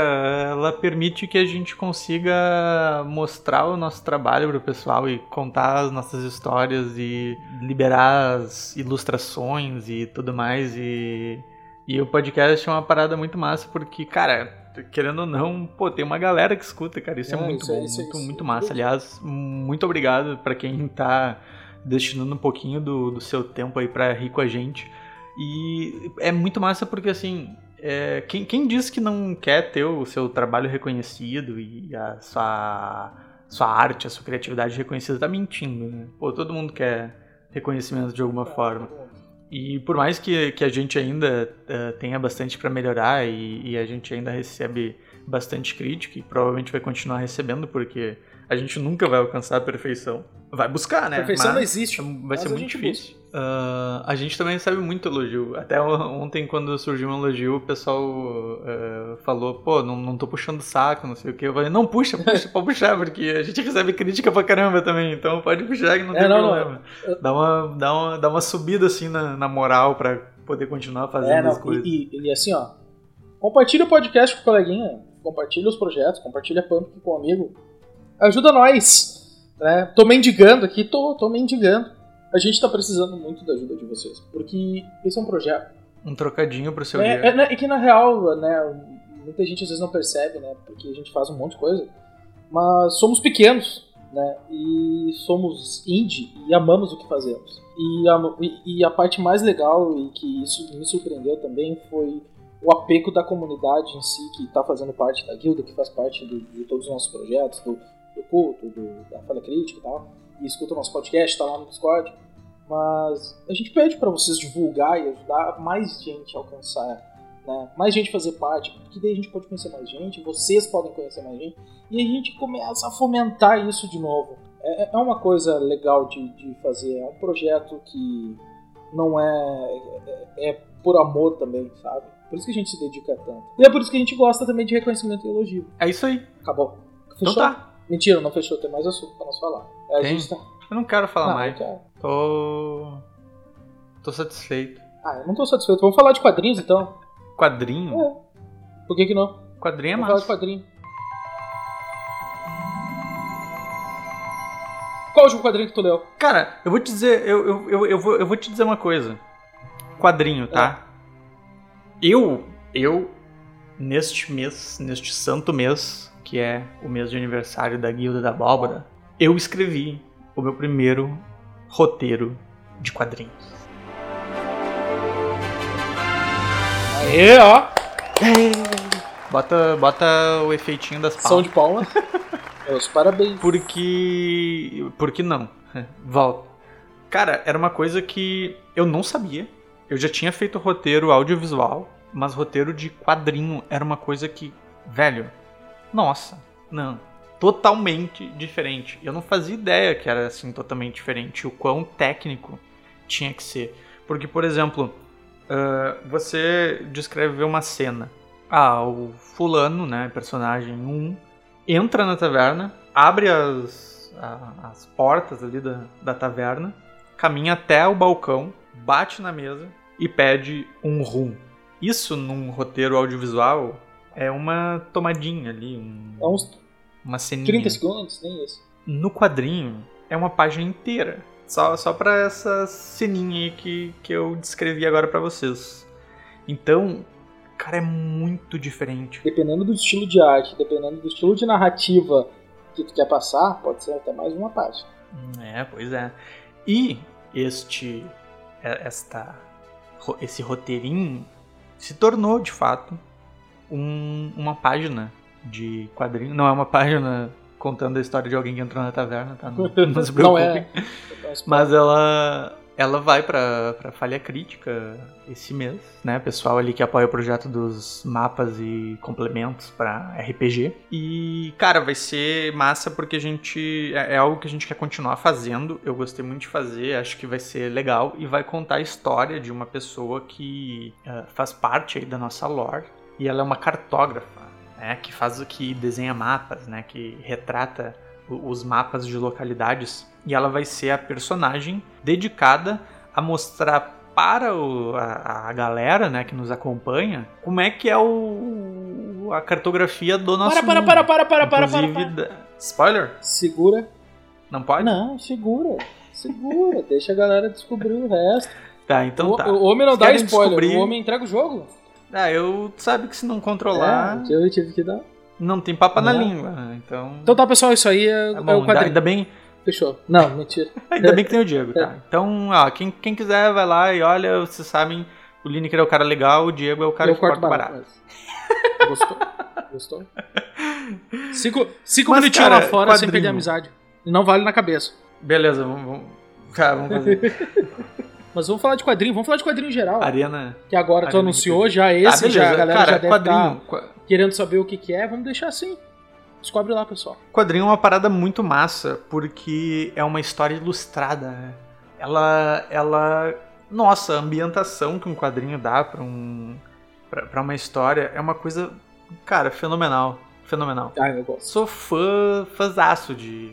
ela permite que a gente consiga mostrar o nosso trabalho pro pessoal e contar as nossas histórias e liberar as ilustrações e tudo mais. E, e o podcast é uma parada muito massa porque, cara, querendo ou não, pô, tem uma galera que escuta, cara. Isso é, É, muito isso é- bom, isso é- muito, isso é muito massa. Aliás, muito obrigado pra quem tá destinando um pouquinho do, do seu tempo aí pra rir com a gente. E é muito massa porque, assim, é, quem, quem diz que não quer ter o seu trabalho reconhecido e a sua, sua arte, a sua criatividade reconhecida, tá mentindo, né? Pô, todo mundo quer reconhecimento de alguma forma. E por mais que, que a gente ainda eh, tenha bastante para melhorar e, e a gente ainda recebe bastante crítica e provavelmente vai continuar recebendo porque a gente nunca vai alcançar a perfeição. Vai buscar, né? Perfeição não Mas existe. Vai mas ser muito difícil. Ah, a gente também recebe muito elogio. Até ontem, quando surgiu um elogio, o pessoal eh, falou: pô, não, não tô puxando saco, não sei o que. Eu falei: não, puxa, puxa, pode puxar, porque a gente recebe crítica pra caramba também. Então pode puxar que não É, tem não, não. problema. Dá, uma, dá, uma, dá uma subida assim na, na moral pra poder continuar fazendo É, não, as coisas. e, e- e assim, ó. Compartilha o podcast com o coleguinha. Compartilha os projetos, compartilha a Pump com o amigo. Ajuda nós. Né? Tô mendigando aqui, tô, tô mendigando. A gente tá precisando muito da ajuda de vocês. Porque esse é um projeto. Um trocadinho pro seu É, dia. é, né, é que na real, né, muita gente às vezes não percebe, né, porque a gente faz um monte de coisa, mas somos pequenos, né, e somos indie e amamos o que fazemos. E a, e- e a parte mais legal e que isso me surpreendeu também foi o apego da comunidade em si, que está fazendo parte da guilda, que faz parte do- de todos os nossos projetos, do, do culto, do- da falha crítica e tal, e escuta o nosso podcast, está lá no Discord. Mas a gente pede para vocês divulgar e ajudar mais gente a alcançar, né? mais gente fazer parte, porque daí a gente pode conhecer mais gente, vocês podem conhecer mais gente, e a gente começa a fomentar isso de novo. É, é uma coisa legal de, de fazer. É um projeto que não é, é, é por amor também, sabe? Por isso que a gente se dedica tanto. E é por isso que a gente gosta também de reconhecimento e elogio. É isso aí. Acabou. Então Fechou? tá. Mentira, não fechou. Tem mais assunto pra nós falar. É, a Tem? gente tá... Eu não quero falar Não, mais. eu quero. Tô. Tô satisfeito. Ah, eu não tô satisfeito. Vamos falar de quadrinhos então. Quadrinho? É. Por que que não? Quadrinho é Vamos falar de massa. quadrinho. Qual o último quadrinho que tu leu? Cara, eu vou te dizer, eu, eu, eu, eu, vou, eu vou te dizer uma coisa. Quadrinho, tá? Eu, eu, neste mês, neste santo mês, que é o mês de aniversário da Guilda da Abóbora, eu escrevi o meu primeiro roteiro de quadrinhos. Aê, ó. Bota, bota o efeitinho das São palmas. de palmas. Meus parabéns. Porque. Por que não? Volta. Cara, era uma coisa que eu não sabia. Eu já tinha feito roteiro audiovisual, mas roteiro de quadrinho era uma coisa que, velho, nossa, não. Totalmente diferente. Eu não fazia ideia que era assim totalmente diferente. O quão técnico tinha que ser. Porque, por exemplo, ah, você descreve uma cena. Ah, o fulano, né, personagem 1, entra na taverna, abre as, a- as portas ali da, da taverna, caminha até o balcão, bate na mesa e pede um rum. Isso num roteiro audiovisual é uma tomadinha ali, um- É uns uma ceninha. 30 segundos, nem isso. No quadrinho é uma página inteira. Só, só pra essa ceninha aí que, que eu descrevi agora pra vocês. Então, cara, é muito diferente. Dependendo do estilo de arte, dependendo do estilo de narrativa que tu quer passar, pode ser até mais uma página. É, pois é. E este é- esta esse roteirinho se tornou de fato um- uma página de quadrinho. Não é uma página contando a história de alguém que entrou na taverna, tá? Não, não se Não preocupe. é. Mas ela ela vai pra, pra falha crítica esse mês, né? Pessoal ali que apoia o projeto dos mapas e complementos pra RPG. E, cara, vai ser massa porque a gente. É, é algo que a gente quer continuar fazendo. Eu gostei muito de fazer, acho que vai ser legal. E vai contar a história de uma pessoa que eh, faz parte aí da nossa lore. E ela é uma cartógrafa, né? Que faz o que desenha mapas, né? Que retrata os mapas de localidades e ela vai ser a personagem dedicada a mostrar para o- a, a galera né, que nos acompanha como é que é o, a cartografia do nosso Para, para, mundo. para, para, para, para, para, para. da- Spoiler? Segura. Não pode? Não, segura. Segura. Deixa a galera descobrir o resto. Tá, então o, tá. o homem não Vocês dá spoiler, descobrir- o homem entrega o jogo. Ah, eu sabe que se não controlar, É, eu tive que dar. não tem papa na Não. língua. né? Então, Então tá, pessoal, isso aí é, tá é bom. o ainda, quadrinho. ainda bem, Fechou. Não, mentira. ainda bem que tem o Diego, tá? Então, ó, quem, quem quiser vai lá e olha, vocês sabem, o Lineker é o cara legal, o Diego é o cara eu que corta barato. barato. mas- Gostou? Gostou? Cinco, cinco Mas, minutinhos cara, lá fora sem quadrinho. perder a amizade. E não vale na cabeça. Beleza, vamos, vamos, tá, vamos fazer. Mas vamos falar de quadrinho, vamos falar de quadrinho em geral. Arena. Que agora tu anunciou já esse, ah, já a galera cara, já deve quadrinho. qua- querendo saber o que, que é. Vamos deixar assim. Descobre lá, pessoal. Quadrinho é uma parada muito massa, porque é uma história ilustrada, né? Ela. ela. Nossa, a ambientação que um quadrinho dá pra um. pra uma história é uma coisa, cara, fenomenal. Fenomenal. Ah, eu gosto. Sou fã, fãzaço de,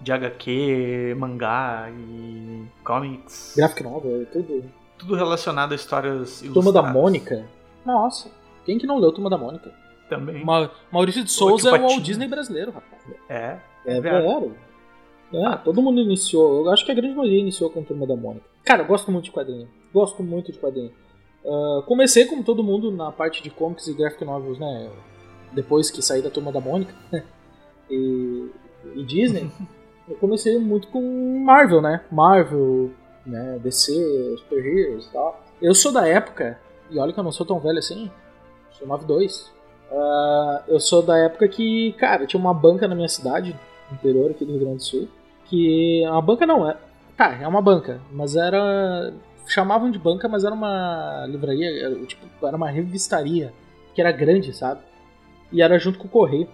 de HQ, mangá e comics. Graphic novel, é tudo. Tudo relacionado a histórias ilustradas. Turma da Mônica. Nossa. Quem que não leu Turma da Mônica? Também. Ma- Maurício de Souza é o. Walt Disney brasileiro, rapaz. É. É, verdade. velho. É, todo mundo iniciou. Eu acho que a grande maioria iniciou com Turma da Mônica. Cara, eu gosto muito de quadrinho. Gosto muito de quadrinho. Ah, comecei, como todo mundo, na parte de comics e graphic novels, né? Depois que saí da Turma da Mônica e, e Disney, eu comecei muito com Marvel, né? Marvel, né? DC, Super Heroes e tal. Eu sou da época, e olha que eu não sou tão velho assim, sou 92. Ah, eu sou da época que, cara, tinha uma banca na minha cidade, interior aqui do Rio Grande do Sul, que uma banca não é, tá, é uma banca, mas era chamavam de banca, mas era uma livraria, era, tipo, era uma revistaria, que era grande, sabe? E era junto com o correio.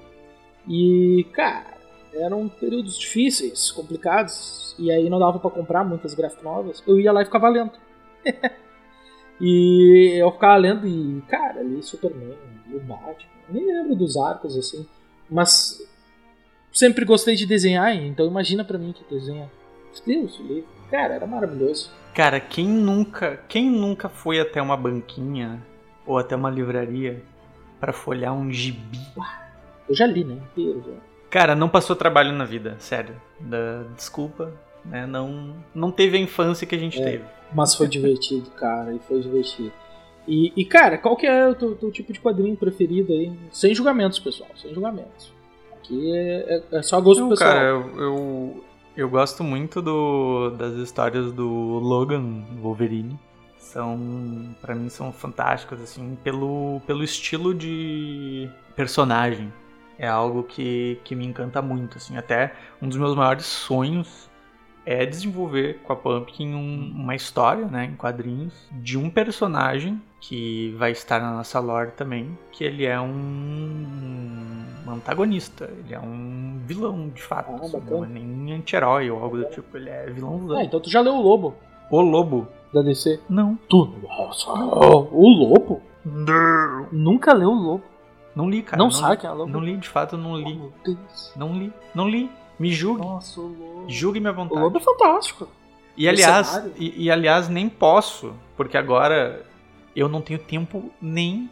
E, cara, eram períodos difíceis, complicados, e aí não dava pra comprar muitas graphic novels, eu ia lá e ficava lendo. e eu ficava lendo e, cara, li Superman, li o Batman, nem lembro dos arcos assim, mas sempre gostei de desenhar, então imagina pra mim que desenha. Deus, livro. Cara, era maravilhoso. Cara, quem nunca, quem nunca foi até uma banquinha ou até uma livraria pra folhear um gibi? Eu já li, né? Inteiro já. Cara, não passou trabalho na vida, sério. Da- desculpa, né? Não, não teve a infância que a gente É. teve. Mas foi divertido, cara, e foi divertido. E, e, cara, qual que é o teu, teu tipo de quadrinho preferido aí? Sem julgamentos, pessoal, sem julgamentos. Aqui é, é- é só gosto Não, pessoal. cara, eu, eu, eu gosto muito do, das histórias do Logan Wolverine. São, pra mim, são fantásticas, assim, pelo, pelo estilo de personagem. É algo que, que me encanta muito, assim. Até um dos meus maiores sonhos é desenvolver com a Pumpkin um- uma história, né, em quadrinhos, de um personagem que vai estar na nossa lore também, que ele é um, um antagonista, ele é um vilão, de fato. Ah, assim, não é nem anti-herói ou algo do tipo, ele é vilãozão. Ah, então tu já leu o Lobo O Lobo? da DC? Não. Tu? Nossa, o Lobo? Nunca leu o Lobo. Não li, cara. não, li. sabe quem é o? Não li, de fato, não Oh, li. meu Deus. Não li, não li. Me julgue. Nossa, o Lobo. Julgue minha O vontade. Lobo é fantástico. E aliás, e, e, aliás, nem posso, porque agora eu não tenho tempo nem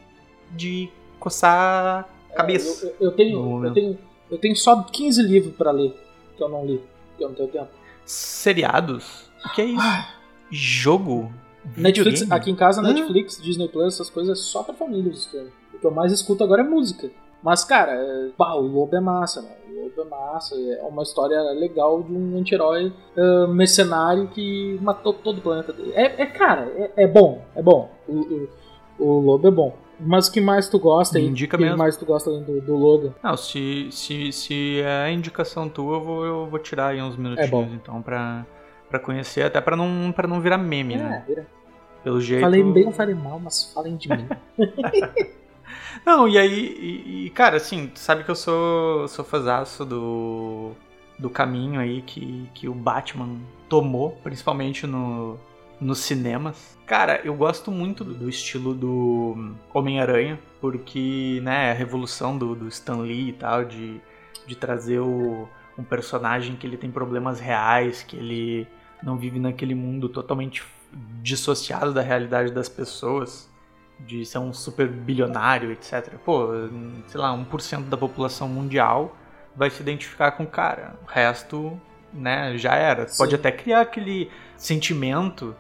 de coçar a cabeça. É, eu, eu- eu tenho, eu, tenho, eu tenho só 15 livros pra ler que eu não li, que eu não tenho tempo. Seriados? O que é isso? Ah. Jogo? Netflix, Videogame? aqui em casa, Hã? Netflix, Disney Plus, essas coisas é só pra família os filmes. O que eu mais escuto agora é música. Mas, cara, é... bah, o Lobo é massa, né? O Lobo é massa, é uma história legal de um anti-herói ah, mercenário que matou todo o planeta dele. É, é, cara, é, é bom, é bom. O, o, o Lobo é bom. Mas o que mais tu gosta aí? Indica O que mesmo. mais tu gosta do, do Logan? Não, se, se, se é a indicação tua, eu vou, eu vou tirar aí uns minutinhos, É então, pra, pra conhecer, até pra não, pra não virar meme, né? É, vira. Pelo jeito... Falei bem ou falei mal, mas falem de mim. Não, e aí, e, e, cara, assim, sabe que eu sou, sou fãzaço do, do caminho aí que, que o Batman tomou, principalmente no, nos cinemas. Cara, eu gosto muito do, do estilo do Homem-Aranha, porque, né, a revolução do, do Stan Lee e tal, de, de trazer o, um personagem que ele tem problemas reais, que ele não vive naquele mundo totalmente dissociado da realidade das pessoas de ser um super bilionário, etc. Pô, sei lá, 1% da população mundial vai se identificar com o cara. O resto, né, já era. Sim. Pode até criar aquele sentimento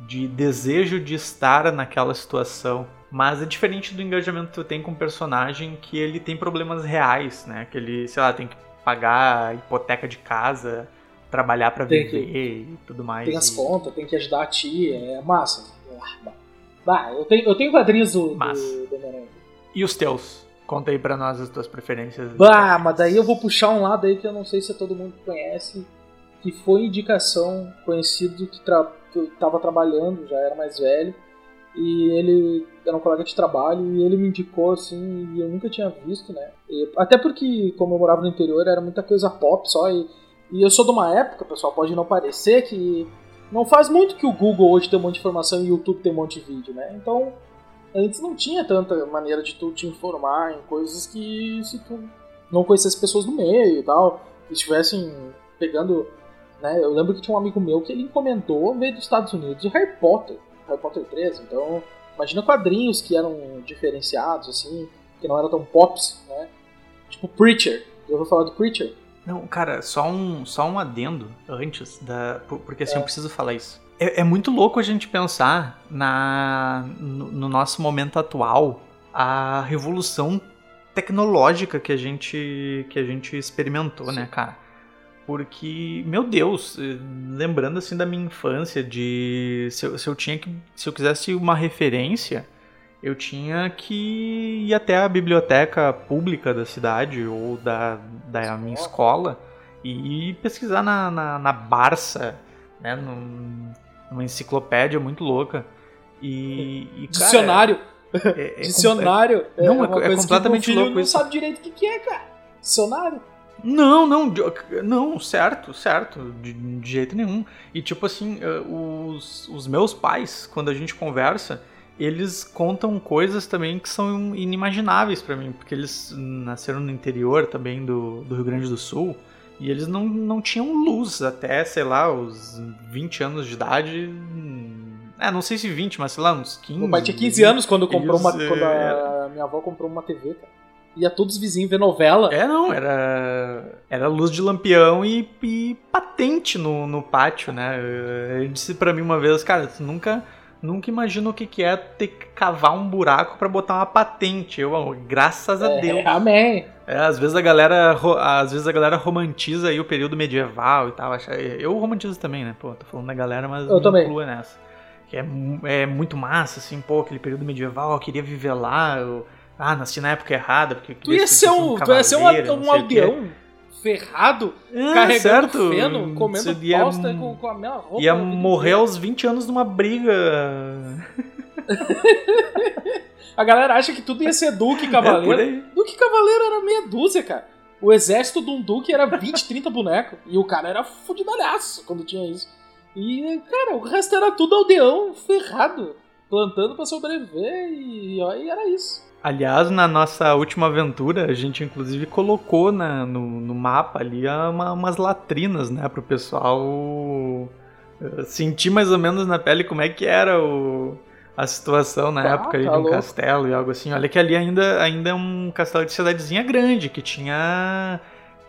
de desejo de estar naquela situação. Mas é diferente do engajamento que tu tem com um personagem que ele tem problemas reais, né? Que ele, sei lá, tem que pagar a hipoteca de casa, trabalhar pra Tem que- viver e tudo mais. tem as e- contas, tem que ajudar a tia, é massa. Ah, Bah, eu tenho, eu tenho quadrinhos do, Massa. do Homem-Aranha. E os teus? Conta aí pra nós as tuas preferências. Bah, mas daí eu vou puxar um lado aí que eu não sei se todo mundo conhece, que foi indicação conhecido que, tra que eu tava trabalhando, já era mais velho, e ele era um colega de trabalho e ele me indicou assim, e eu nunca tinha visto, né? E- até porque, como eu morava no interior, era muita coisa pop só, e, e eu sou de uma época, pessoal, pode não parecer que não faz muito que o Google hoje tem um monte de informação e o YouTube tem um monte de vídeo, né? Então, antes não tinha tanta maneira de tu te informar em coisas que se tu não conhecesse pessoas do meio e tal, que estivessem pegando, né? Eu lembro que tinha um amigo meu que ele encomendou, veio dos Estados Unidos, o Harry Potter, Harry Potter 3, então imagina quadrinhos que eram diferenciados, assim, que não eram tão pops, né? Tipo Preacher, já ouviu falar do Preacher? Não, cara, só um, só um adendo antes, da, por- porque assim, É. eu preciso falar isso. É, é muito louco a gente pensar na, no, no nosso momento atual a revolução tecnológica que a gente, que a gente experimentou, né, cara? Porque, meu Deus, eh, lembrando assim da minha infância, de se eu, se eu tinha que. Se eu quisesse uma referência, eu tinha que ir até a biblioteca pública da cidade ou da, da minha escola e pesquisar na, na, na Barça, né? num- numa enciclopédia muito louca. E, e, cara, Dicionário, é- é dicionário. Não, é- uma é coisa que completamente meu filho louco não isso. sabe direito o que que é, cara. Dicionário. Não, não, não, certo, certo, de, de jeito nenhum. E tipo assim, eh, os, os meus pais, quando a gente conversa, eles contam coisas também que são inimagináveis pra mim, porque eles nasceram no interior também do, do Rio Grande do Sul e eles não, não tinham luz até, sei lá, os 20 anos de idade. hum, É, não sei se 20, mas sei lá, uns 15. Meu pai tinha 15 anos quando comprou uma. Eles, Quando é, a minha avó comprou uma TV, cara. Ia todos os vizinhos ver novela. É, não, era, era luz de lampião e, e patente no, no pátio, né? Ele disse pra mim uma vez, cara, tu nunca, nunca imagina o que, que é ter que cavar um buraco pra botar uma patente. Eu, "Oh, graças a É, Deus. amém. É, às vezes a galera, às vezes a galera romantiza aí o período medieval e tal. acha- Eu romantizo também, né? Pô, tô falando da galera, mas Eu me também. incluo nessa. Que é, é muito massa, assim, pô, aquele período medieval, eu queria viver lá. Eu, ah, nasci na época errada, porque eu Tu ia ser um, tu ia ser um, um aldeão ferrado, É, carregando certo. feno, comendo Você ia, bosta com, com a mesma roupa. ia morrer aos 20 anos numa briga. A galera acha que tudo ia ser duque É, cavaleiro. aí. duque cavaleiro era meia dúzia, cara. O exército de um duque era 20, 30 bonecos. E o cara era fudidalhaço quando tinha isso. E, cara, o resto era tudo aldeão ferrado. Plantando pra sobreviver e, e era isso. Aliás, na nossa última aventura, a gente inclusive colocou na- no, no mapa ali uma- umas latrinas, né? Pro pessoal eh, sentir mais ou menos na pele como é que era o, a situação na Ah, época ali tá de um castelo e algo assim. Olha que ali ainda, ainda é um castelo de cidadezinha grande, que tinha.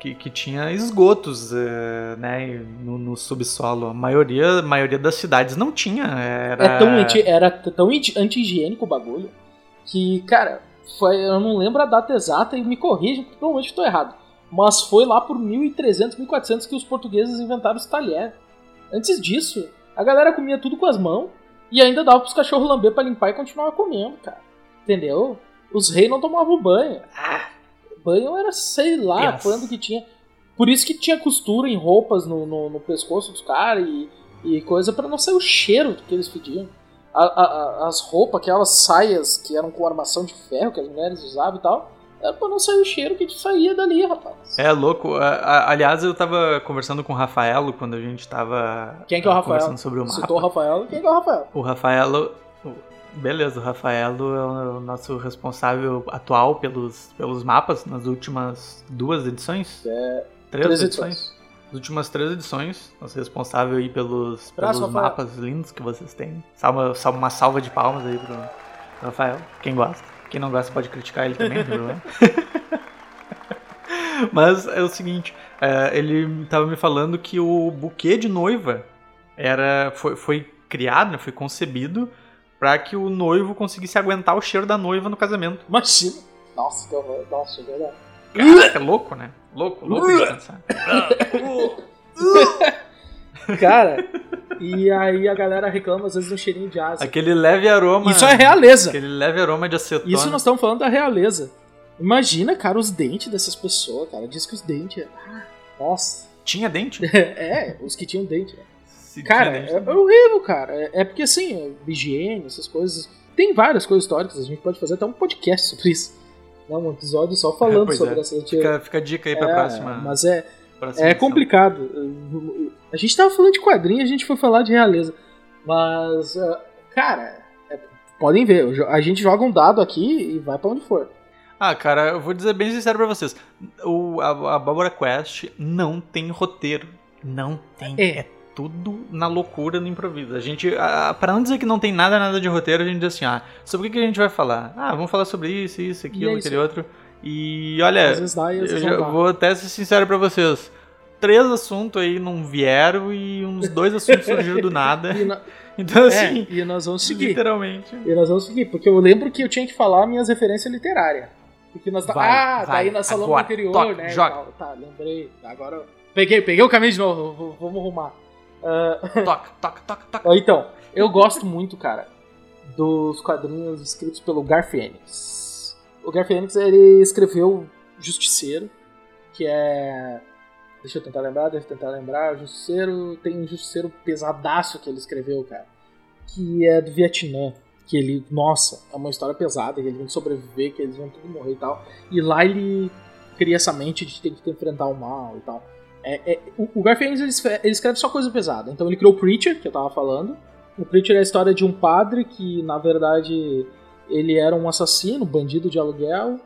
Que, que tinha esgotos eh, né, no, no subsolo. A maioria, a maioria das cidades não tinha. Era... É tão anti, era tão anti- anti-higiênico o bagulho que, cara, foi, eu não lembro a data exata e me corrija, porque provavelmente estou errado. Mas foi lá por 1300, 1400 que os portugueses inventaram os talheres. Antes disso, a galera comia tudo com as mãos e ainda dava pros cachorros lamber pra limpar e continuava comendo, cara. Entendeu? Os reis não tomavam banho. Banho era, sei lá, Deus. quando que tinha. Por isso que tinha costura em roupas no, no, no pescoço dos caras e, e coisa pra não sair o cheiro que eles pediam. A- a- as roupas, aquelas saias que eram com armação de ferro que as mulheres usavam e tal, era pra não sair o cheiro que saía dali, rapaz. É louco. Aliás, eu tava conversando com o Rafaelo quando a gente tava Quem que é o Rafael? conversando sobre o mapa. Citou o Rafael. Quem que é o Rafael? O Rafaelo. Beleza, o Rafaelo é o nosso responsável atual pelos, pelos mapas nas últimas duas edições? É, três, Três edições? edições. Nas últimas três edições, nosso responsável aí pelos, pelos Rafael. mapas lindos que vocês têm. Salva, salva uma salva de palmas aí pro Rafael. Quem gosta. Quem não gosta pode criticar ele também, não tem problema. Mas é o seguinte, é, ele tava me falando que o buquê de noiva era foi, foi criado, né, foi concebido para que o noivo conseguisse aguentar o cheiro da noiva no casamento. Imagina. Nossa, que horror. Nossa, é verdade. Caraca, é louco, né? Louco, louco de pensar. Cara, e aí a galera reclama às vezes do cheirinho de asa. Aquele leve aroma. Isso é realeza. Aquele leve aroma de acetona. Isso nós estamos falando da realeza. Imagina, cara, os dentes dessas pessoas, cara. Diz que os dentes. ah, Nossa. Tinha dente? É, os que tinham dente. né? Cara, dente, é, né? é horrível, cara. É, é porque assim, é, higiene, essas coisas. Tem várias coisas históricas, a gente pode fazer até um podcast sobre isso. Não, um episódio só falando Pois sobre é. essa. Fica, fica a dica aí pra É, próxima. Mas é, próxima é edição. complicado. A gente tava falando de quadrinho, a gente foi falar de realeza. Mas, ah, cara, é- podem ver, a gente joga um dado aqui e vai pra onde for. Ah, cara, eu vou dizer bem sincero pra vocês. O, a, a Bárbara Quest não tem roteiro. Não tem. É. É, tudo na loucura, no improviso. A gente, a, pra não dizer que não tem nada, nada de roteiro, a gente diz assim, ah, sobre o que, que a gente vai falar? Ah, vamos falar sobre isso, isso, aquilo, é isso aquele outro. E olha, dá eu vou até ser sincero pra vocês. Três assuntos aí não vieram e uns dois assuntos surgiram do nada. E, na- Então, é, assim, e nós vamos seguir. literalmente. E nós vamos seguir, porque eu lembro que eu tinha que falar minhas referências literárias. Porque nós tá... Vai, Ah, tá vai, aí nós falamos agora, anterior, toca, né? joga. Tá, lembrei. Agora peguei, peguei o caminho de novo, vamos arrumar. Ah, Toca, toca, toca, toca. Então, eu gosto muito, cara, dos quadrinhos escritos pelo Garth Ennis. O Garth Ennis, ele escreveu Justiceiro, que é... Deixa eu tentar lembrar, deixa eu tentar lembrar. Justiceiro, tem um Justiceiro pesadaço que ele escreveu, cara, que é do Vietnã. Que ele, nossa, é uma história pesada, que eles vão sobreviver, que eles vão tudo morrer e tal. E lá ele cria essa mente de ter que enfrentar o mal e tal. É, é, o, Garfield ele, ele escreve só coisa pesada. Então ele criou o Preacher, que eu tava falando. O Preacher é a história de um padre que, na verdade, ele era um assassino, bandido de aluguel.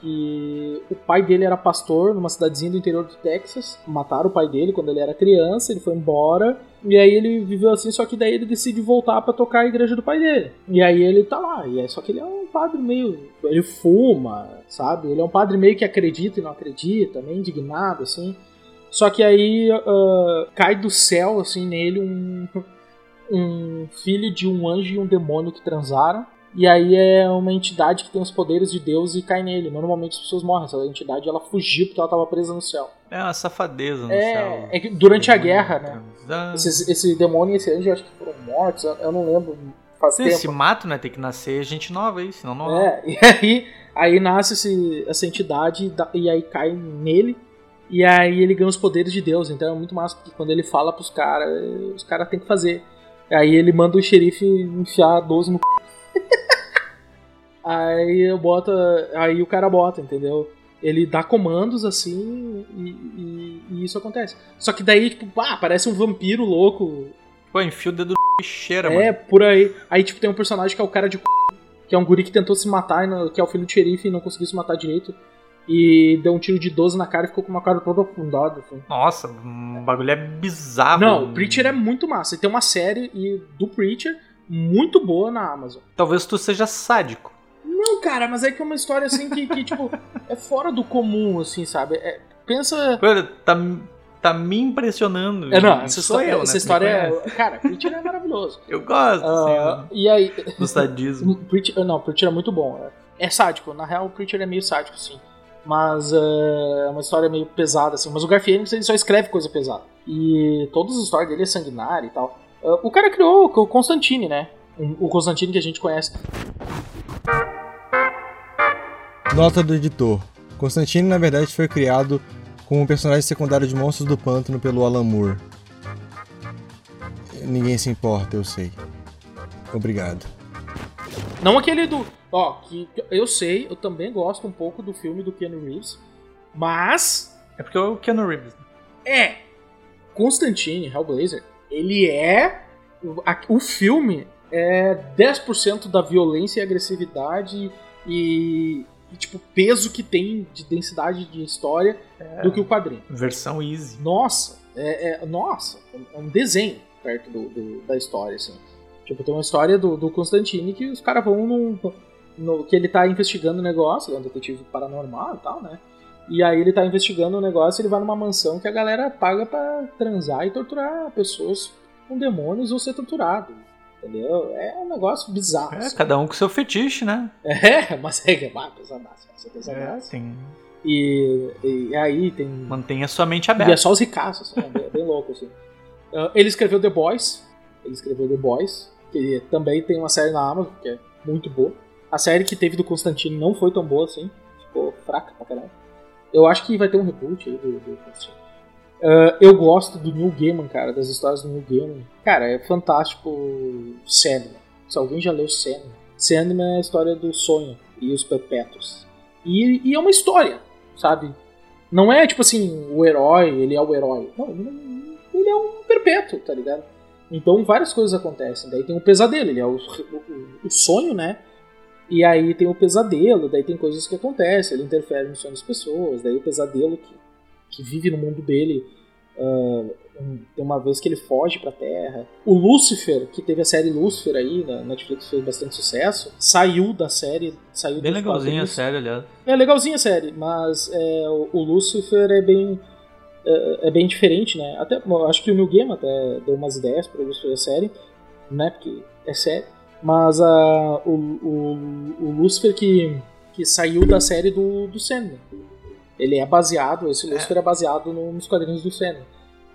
Que o pai dele era pastor numa cidadezinha do interior do Texas. Mataram o pai dele quando ele era criança, ele foi embora. E aí ele viveu assim, só que daí ele decide voltar pra tocar a igreja do pai dele. E aí ele tá lá, e é só que ele é um padre meio. Ele fuma, sabe? Ele é um padre meio que acredita e não acredita, meio indignado, assim. Só que aí ah, cai do céu, assim, nele um, um filho de um anjo e um demônio que transaram. E aí é uma entidade que tem os poderes de Deus e cai nele. Normalmente as pessoas morrem. Essa entidade ela fugiu porque ela tava presa no céu. É uma safadeza no É, céu. é que durante a guerra, né? Transando. Esse, esse demônio e esse anjo acho que foram mortos. Eu não lembro. Faz Se, tempo. se mata, né? Tem que nascer gente nova aí, senão não É, e aí, aí nasce esse- essa entidade e aí cai nele. E aí ele ganha os poderes de Deus. Então é muito massa, porque quando ele fala pros caras, os caras têm que fazer. Aí ele manda o xerife enfiar 12 no c. aí eu bota. Aí o cara bota, entendeu? Ele dá comandos assim e, e- e isso acontece. Só que daí, tipo, pá, parece um vampiro louco. Pô, enfia o dedo no e cheira, É, mano. por aí. Aí, tipo, tem um personagem que é o cara de c... que é um guri que tentou se matar, que é o filho do xerife e não conseguiu se matar direito. E deu um tiro de 12 na cara e ficou com uma cara toda afundada. Assim. Nossa, o bagulho é bizarro. Não, o Preacher é muito massa. E tem uma série e- do Preacher muito boa na Amazon. Talvez tu seja sádico. Não, cara, mas é que é uma história assim que, que, tipo, é fora do comum, assim, sabe? É- pensa. Pô, Tá, tá me impressionando. É, não, essa Sou história, eu, né? essa me história é. Cara, Preacher é maravilhoso. Eu gosto, assim, e aí, do sadismo. Preacher, não, Preacher é muito bom. É, é sádico. Na real, o Preacher é meio sádico, sim. Mas é uma história meio pesada, assim. Mas o Garfield ele só escreve coisa pesada. E todas as histórias dele é sanguinária e tal. Ah, o cara criou o Constantine, né? O Constantine que a gente conhece. Nota do editor. Constantine, na verdade, foi criado como um personagem secundário de Monstros do Pântano pelo Alan Moore. Ninguém se importa, eu sei. Obrigado. Não aquele do. Ó, que eu sei, eu também gosto um pouco do filme do Keanu Reeves. Mas. É porque o Keanu Reeves. É. Constantine, Hellblazer, ele é. O filme é 10% da violência e agressividade e, e, tipo, peso que tem de densidade de história do que o quadrinho. Versão easy. Nossa, é, é- nossa, é um desenho perto do, do- da história, assim. Tipo, tem uma história do, do Constantine que os caras vão num, no, que ele tá investigando o negócio, ele é um detetive paranormal e tal, né? E aí ele tá investigando o negócio, ele vai numa mansão que a galera paga pra transar e torturar pessoas com demônios ou ser torturado. Entendeu? É um negócio bizarro. É, assim. cada um com seu fetiche, né? É, mas é, ah, pesadaço, essa é É, pesadaço. tem... E, e aí tem Mantenha sua mente e é aberta. só os ricaços, assim, é bem, bem louco, assim. Ah, ele escreveu The Boys. Ele escreveu The Boys, que também tem uma série na Amazon, que é muito boa. A série que teve do Constantino não foi tão boa assim. Ficou fraca pra caralho. Eu acho que vai ter um reboot aí do, do Constantino. Ah, eu gosto do Neil Gaiman, cara, das histórias do Neil Gaiman. Cara, é fantástico Sandman. Se alguém já leu Sandman. Sandman é a história do sonho e os perpétuos. E, e é uma história, sabe? Não é tipo assim, o herói, ele é o herói. Não, ele, é um perpétuo, tá ligado? Então várias coisas acontecem. Daí tem o pesadelo, ele é o, o, o sonho, né? E aí tem o pesadelo, daí tem coisas que acontecem, ele interfere no sonho das pessoas, daí o pesadelo que, que vive no mundo dele. um- tem uma vez que ele foge pra Terra. O Lucifer, que teve a série Lucifer aí, na Netflix fez bastante sucesso, saiu da série, saiu Bem legalzinha a série, aliás. É legalzinha a série, mas é, o, o Lucifer é bem é, é bem diferente, né? Até acho que o New Game até deu umas ideias para o Lucifer da série, né? Porque é série. Mas a, o, o, o Lucifer que, que saiu da série do, do Sandman. Ele é baseado, esse Lucifer é, baseado no- nos quadrinhos do Sandman.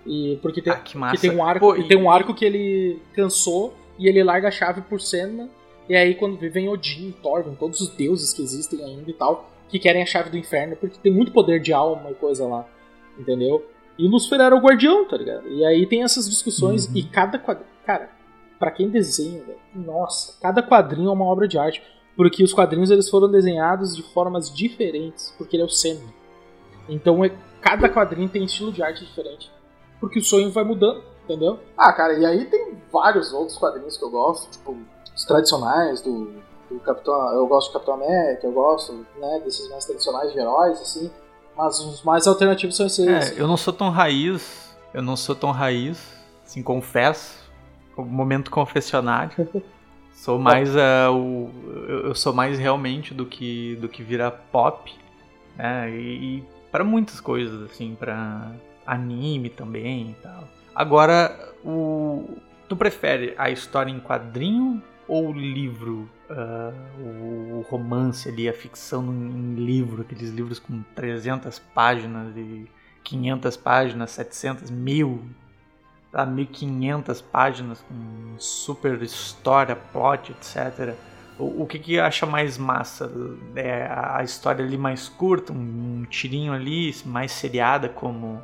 E porque tem, Ah, que massa. que tem um arco, Pô, e e- tem um arco que ele cansou e ele larga a chave por Sandman. E aí quando vem Odin, Thor, vem todos os deuses que existem ainda e tal, que querem a chave do inferno, porque tem muito poder de alma e coisa lá. Entendeu? E Lucifer era o guardião, tá ligado? E aí tem essas discussões Uhum. e cada quadrinho. Cara, pra quem desenha, velho, nossa, cada quadrinho é uma obra de arte. Porque os quadrinhos eles foram desenhados de formas diferentes, porque ele é o Sandman. Então é, cada quadrinho tem estilo de arte diferente. Porque o sonho vai mudando, entendeu? Ah, cara, e aí tem vários outros quadrinhos que eu gosto, tipo, os tradicionais do, do Capitão. Eu gosto do Capitão América, eu gosto, né, desses mais tradicionais de heróis, assim. Mas os mais alternativos são esses. É, eu não sou tão raiz, eu não sou tão raiz, assim, confesso. O momento confessionário. Sou mais uh, o. Eu sou mais realmente do que do que virar pop. Né? E, e para muitas coisas, assim, para anime também e tal. Agora, o. Tu prefere a história em quadrinho ou o livro? Uh, o romance ali, a ficção em livro, aqueles livros com 300 páginas e 500 páginas, 700, mil tá, 1500 páginas com super história, plot, etc. O, o que que acha mais massa? É a história ali mais curta, um, um tirinho ali, mais seriada como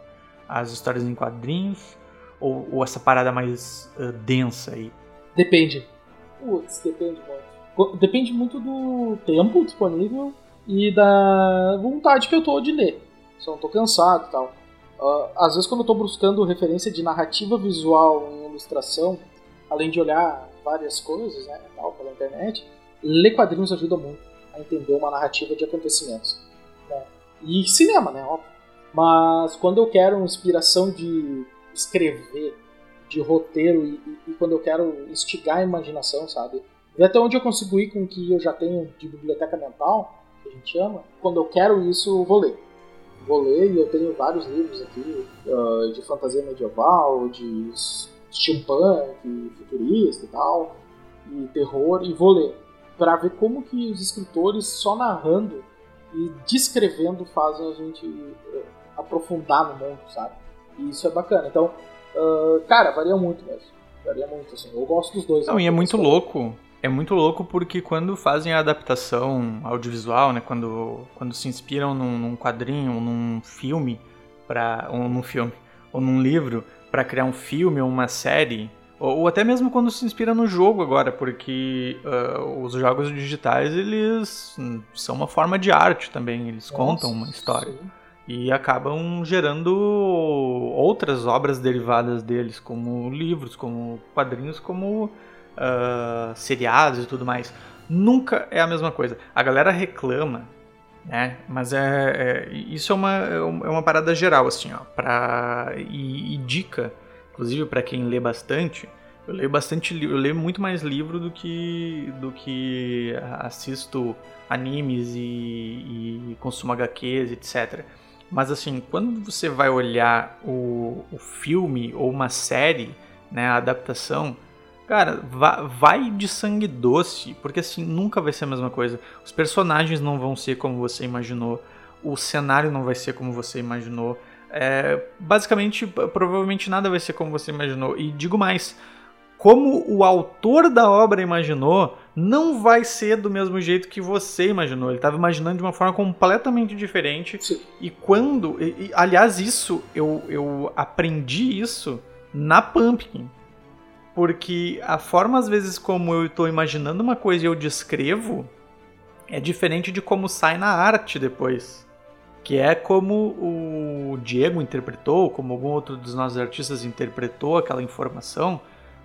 as histórias em quadrinhos? Ou, ou essa parada mais uh, densa aí? Depende. Putz, depende muito. Depende muito do tempo disponível e da vontade que eu tô de ler. Se eu não tô cansado e tal. Uh, às vezes, quando eu estou buscando referência de narrativa visual em ilustração, além de olhar várias coisas né, tal, pela internet, ler quadrinhos ajuda muito a entender uma narrativa de acontecimentos. Né? E cinema, né? Óbvio. Mas quando eu quero inspiração de escrever, de roteiro, e, e, e quando eu quero instigar a imaginação, sabe? Ver até onde eu consigo ir com o que eu já tenho de biblioteca mental, que a gente chama, quando eu quero isso, eu vou ler vou ler e eu tenho vários livros aqui uh, de fantasia medieval, de steampunk, futurista e tal, e terror, e vou ler para ver como que os escritores só narrando e descrevendo fazem a gente uh, aprofundar no mundo, sabe? E isso é bacana. Então, uh, cara, varia muito mesmo. Varia muito, assim. Eu gosto dos dois. Não, e é muito louco é muito louco porque quando fazem a adaptação audiovisual, né, quando, quando se inspiram num, num quadrinho, num filme, para ou num filme, ou num livro, para criar um filme ou uma série, ou, ou, até mesmo quando se inspira no jogo agora, porque uh, os jogos digitais eles são uma forma de arte também, eles Nossa, contam uma história. Sim. E acabam gerando outras obras derivadas deles, como livros, como quadrinhos, como uh, seriados e tudo mais. Nunca é a mesma coisa. A galera reclama, né? Mas é, é isso é uma, é uma parada geral, assim, ó. Pra, e, e dica, inclusive para quem lê bastante. Eu leio bastante, eu leio muito mais livro do que do que assisto animes e, e consumo HQs, etc. Mas assim, quando você vai olhar o, o filme ou uma série, né, a adaptação, Cara, vai de sangue doce, porque assim, nunca vai ser a mesma coisa. Os personagens não vão ser como você imaginou, o cenário não vai ser como você imaginou. É, basicamente, provavelmente nada vai ser como você imaginou. E digo mais, como o autor da obra imaginou, não vai ser do mesmo jeito que você imaginou. Ele estava imaginando de uma forma completamente diferente. Sim. E quando. E, aliás, isso, eu, eu aprendi isso na Pumpkin porque a forma, às vezes, como eu estou imaginando uma coisa e eu descrevo, é diferente de como sai na arte depois. Que é como o Diego interpretou, como algum outro dos nossos artistas interpretou aquela informação.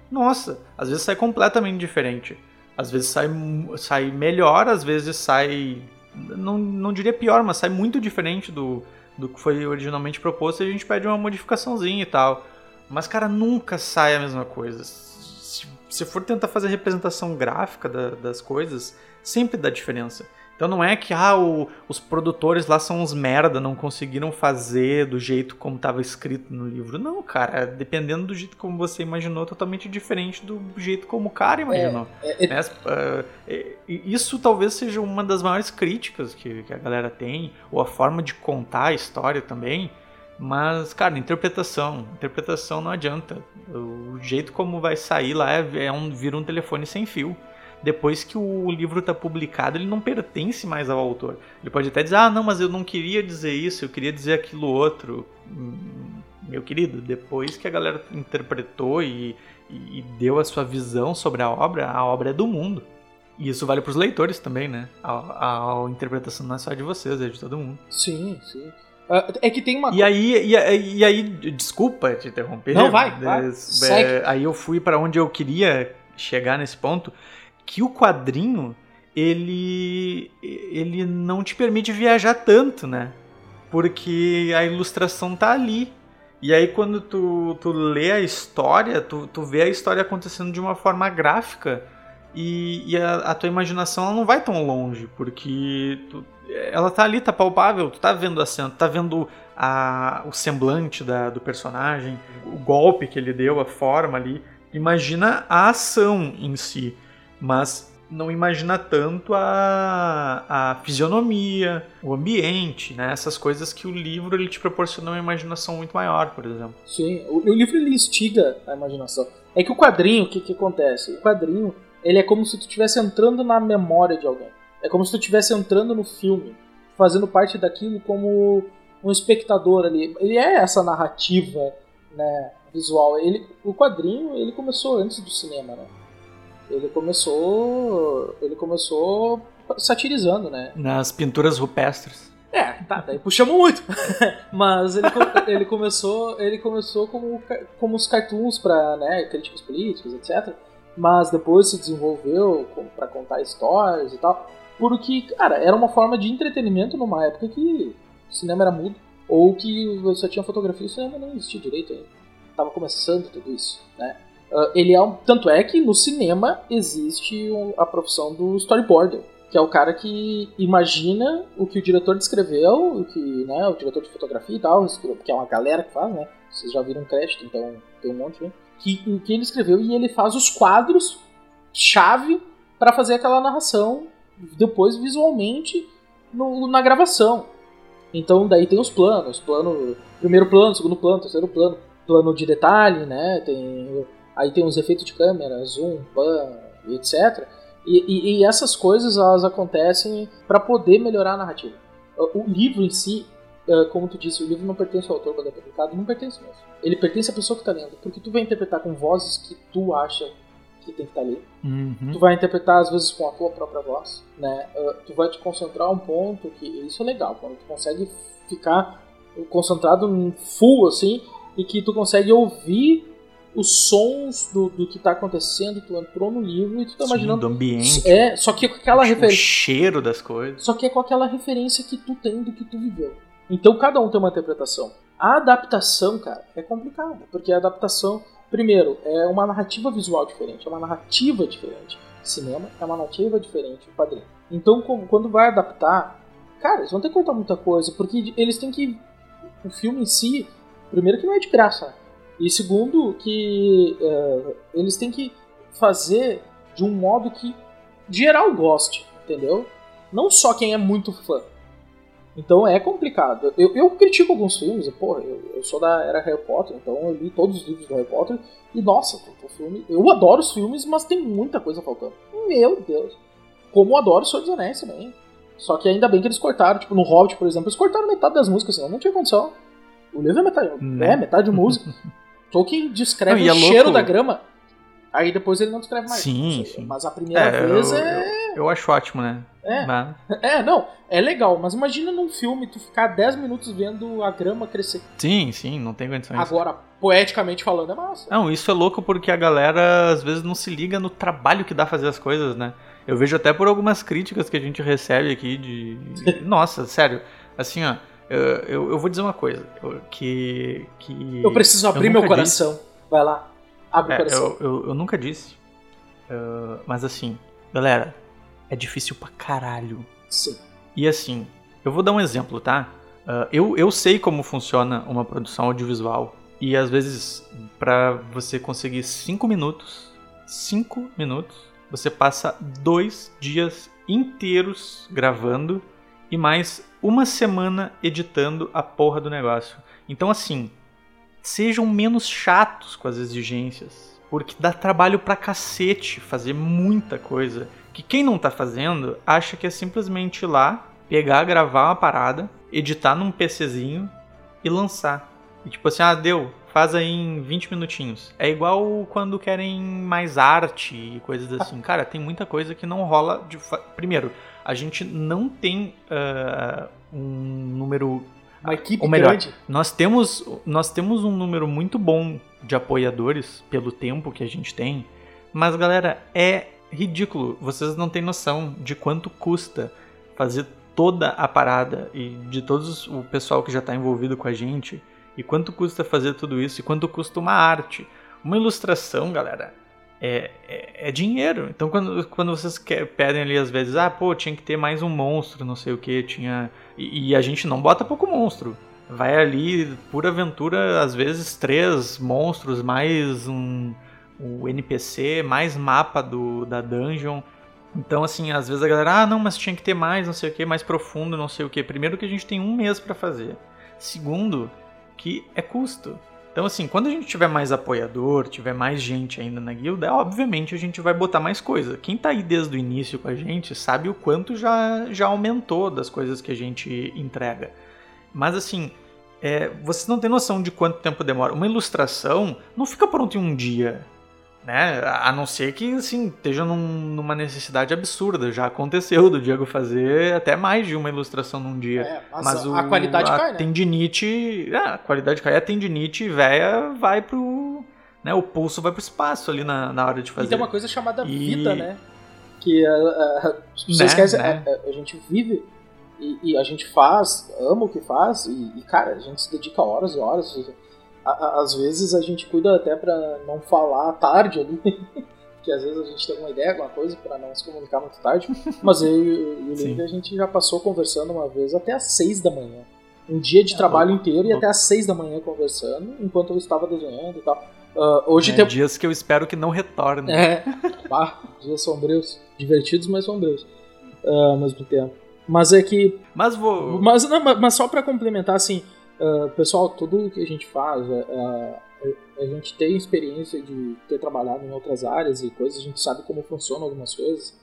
Nossa, às vezes sai completamente diferente. Às vezes sai, sai melhor, às vezes sai. Não, não diria pior, mas sai muito diferente do, do que foi originalmente proposto e a gente pede uma modificaçãozinha e tal. Mas, cara, nunca sai a mesma coisa. Se você for tentar fazer representação gráfica da, das coisas, sempre dá diferença. Então não é que ah, o, os produtores lá são uns merda, não conseguiram fazer do jeito como estava escrito no livro. Não, cara, dependendo do jeito como você imaginou, totalmente diferente do jeito como o cara imaginou. É, é, né? uh, isso talvez seja uma das maiores críticas que, que a galera tem, ou a forma de contar a história também. Mas, cara, interpretação. Interpretação não adianta. O jeito como vai sair lá é, é um, vira um telefone sem fio. Depois que o livro está publicado, ele não pertence mais ao autor. Ele pode até dizer, ah, não, mas eu não queria dizer isso, eu queria dizer aquilo outro. Meu querido, depois que a galera interpretou e, e deu a sua visão sobre a obra, a obra é do mundo. E isso vale para os leitores também, né? A, a, a, interpretação não é só de vocês, é de todo mundo. Sim, sim. Uh, é que tem uma E aí, e, aí- e aí, desculpa te interromper. Não, vai, vai. é, aí eu fui pra onde eu queria chegar nesse ponto, que o quadrinho, ele ele não te permite viajar tanto, né? Porque a ilustração tá ali. E aí quando tu, tu lê a história, tu, tu vê a história acontecendo de uma forma gráfica e, e a, a tua imaginação ela não vai tão longe, porque tu- ela tá ali, tá palpável, tu tá vendo a cena, tá vendo a, o semblante da- do personagem, o golpe que ele deu, a forma ali. Imagina a ação em si, mas não imagina tanto a, a fisionomia, o ambiente, né? Essas coisas que o livro ele te proporciona uma imaginação muito maior, por exemplo. Sim, o, o livro ele instiga a imaginação. É que o quadrinho, o que, que acontece? O quadrinho, ele é como se tu estivesse entrando na memória de alguém. É como se tu estivesse entrando no filme, fazendo parte daquilo como um espectador ali. Ele é essa narrativa, né, visual. Ele, o quadrinho, ele começou antes do cinema, né? Ele começou, ele começou satirizando, né? Nas pinturas rupestres. É, tá, daí puxamos muito. Mas ele, ele começou, ele começou como, como os cartoons para né, críticos políticos, etc. Mas depois se desenvolveu pra contar histórias e tal. Porque, cara, era uma forma de entretenimento numa época que o cinema era mudo. Ou que só tinha fotografia e o cinema não existia direito ainda. Tava começando tudo isso, né? Ah, ele é um, tanto é que no cinema existe um- a profissão do storyboarder, que é o cara que imagina o que o diretor descreveu, o que, né, o diretor de fotografia e tal, que é uma galera que faz, né? Vocês já viram crédito, então tem um monte, né? Que, o que ele escreveu e ele faz os quadros chave para fazer aquela narração depois visualmente no- na gravação. Então daí tem os planos, plano, primeiro plano, segundo plano, terceiro plano, plano de detalhe, né? Tem aí tem os efeitos de câmera, zoom, pan, etc. E, e- e essas coisas elas acontecem para poder melhorar a narrativa. O livro em si, eh, como tu disse, o livro não pertence ao autor quando é publicado, não pertence mesmo. Ele pertence à pessoa que tá lendo, porque tu vai interpretar com vozes que tu acha que tem que estar ali. Tu vai interpretar às vezes com a tua própria voz, né? Uh, tu vai te concentrar um ponto que isso é legal, quando tu consegue ficar concentrado em full assim e que tu consegue ouvir os sons do, do que tá acontecendo, tu entrou no livro e tu tá Sim, imaginando do ambiente, é, só que com aquela o referência, cheiro das coisas. só que é com aquela referência que tu tem do que tu viveu. Então cada um tem uma interpretação. A adaptação, cara, é complicada, porque a adaptação, primeiro, é uma narrativa visual diferente, é uma narrativa diferente. Cinema é uma narrativa diferente, o quadrinho. Então, como- quando vai adaptar, cara, eles vão ter que cortar muita coisa, porque eles têm que. O filme em si, primeiro, que não é de graça, né? E segundo, que eh, eles têm que fazer de um modo que geral goste, entendeu? Não só quem é muito fã. Então é complicado. Eu, eu critico alguns filmes, e, porra, eu, eu sou da era Harry Potter, então eu li todos os livros do Harry Potter, e nossa, o filme. Eu adoro os filmes, mas tem muita coisa faltando. Meu Deus. Como eu adoro o Senhor dos Anéis também. Só que ainda bem que eles cortaram, tipo, no Hobbit, por exemplo, eles cortaram metade das músicas, senão não tinha condição. O livro é metade, Né? é, metade música. Tolkien descreve Não, é o cheiro louco. da grama, aí depois ele não descreve mais. Sim, sim. Mas a primeira É, vez eu, é. eu, eu acho ótimo, né? É. Mas- É, não, é legal, mas imagina num filme tu ficar 10 minutos vendo a grama crescer. sim, sim, não tem condições. Agora, poeticamente falando, é massa. Não, isso é louco porque a galera às vezes não se liga no trabalho que dá fazer as coisas, né? Eu vejo até por algumas críticas que a gente recebe aqui de. Nossa, sério. Assim, ó. Eu, eu, eu vou dizer uma coisa. eu- Que. que Eu preciso abrir meu nunca coração. Vai lá, abre o É, coração. eu, eu, eu nunca disse. Uh, mas assim, galera, é difícil pra caralho. Sim. E assim, eu vou dar um exemplo, tá? Uh, eu, eu sei como funciona uma produção audiovisual. E às vezes, pra você conseguir 5 minutos, 5 minutos, você passa dois dias inteiros gravando e mais uma semana editando a porra do negócio. Então, assim, sejam menos chatos com as exigências, porque dá trabalho pra cacete fazer muita coisa. Que quem não tá fazendo acha que é simplesmente ir lá, pegar, gravar uma parada, editar num PCzinho e lançar. E tipo assim, ah, deu, faz aí em 20 minutinhos. É igual quando querem mais arte e coisas assim. Cara, tem muita coisa que não rola de fa... Primeiro, a gente não tem ah, um número Uma equipe Ou melhor, grande. Nós temos, nós temos um número muito bom de apoiadores pelo tempo que a gente tem, mas galera, é ridículo. Vocês não têm noção de quanto custa fazer toda a parada e de todos o pessoal que já está envolvido com a gente e quanto custa fazer tudo isso e quanto custa uma arte. Uma ilustração, galera, é, é, é dinheiro. Então quando, quando vocês quer, pedem ali às vezes, ah, pô, tinha que ter mais um monstro, não sei o que, tinha. E, e a gente não bota pouco monstro. Vai ali, por aventura, às vezes três monstros, mais um, um NPC, mais mapa do, da dungeon. Então, assim, às vezes a galera, ah, não, mas tinha que ter mais, não sei o que, mais profundo, não sei o que. Primeiro que a gente tem um mês para fazer. Segundo, que é custo. Então, assim, quando a gente tiver mais apoiador, tiver mais gente ainda na guilda, obviamente a gente vai botar mais coisa. Quem tá aí desde o início com a gente sabe o quanto já, já aumentou das coisas que a gente entrega. Mas, assim, é, vocês não têm noção de quanto tempo demora. Uma ilustração não fica pronta em um dia né? A não ser que, assim, esteja num, numa necessidade absurda. Já aconteceu do Diego fazer até mais de uma ilustração num dia. É, mas, Mas a, a o- qualidade a cai, né? tendinite, é, a qualidade cai, a tendinite véia vai pro, né, o pulso vai pro espaço ali na, na hora de E fazer. tem uma coisa chamada E- vida, né? Que a, a, as pessoas Né, esquecem, né? a, a- a gente vive e, e a gente faz, ama o que faz, e, e, cara, a gente se dedica horas e horas. A- às vezes a gente cuida até pra não falar tarde ali. Que às vezes a gente tem alguma ideia, alguma coisa, pra não se comunicar muito tarde. Mas eu e o. Link, a gente já passou conversando uma vez até às seis da manhã. Um dia de É, trabalho louco, inteiro e louco. até às seis da manhã conversando, enquanto eu estava desenhando e tal. Ah, hoje É, tem dias que eu espero que não retorne. é, bah, dias sombrios. Divertidos, mas sombrios. ah, ao mesmo tempo. Mas é que. Mas vou. Mas, não, mas- mas só pra complementar, assim, ah, pessoal, tudo que a gente faz, é, a gente tem experiência de ter trabalhado em outras áreas e coisas, a gente sabe como funcionam algumas coisas.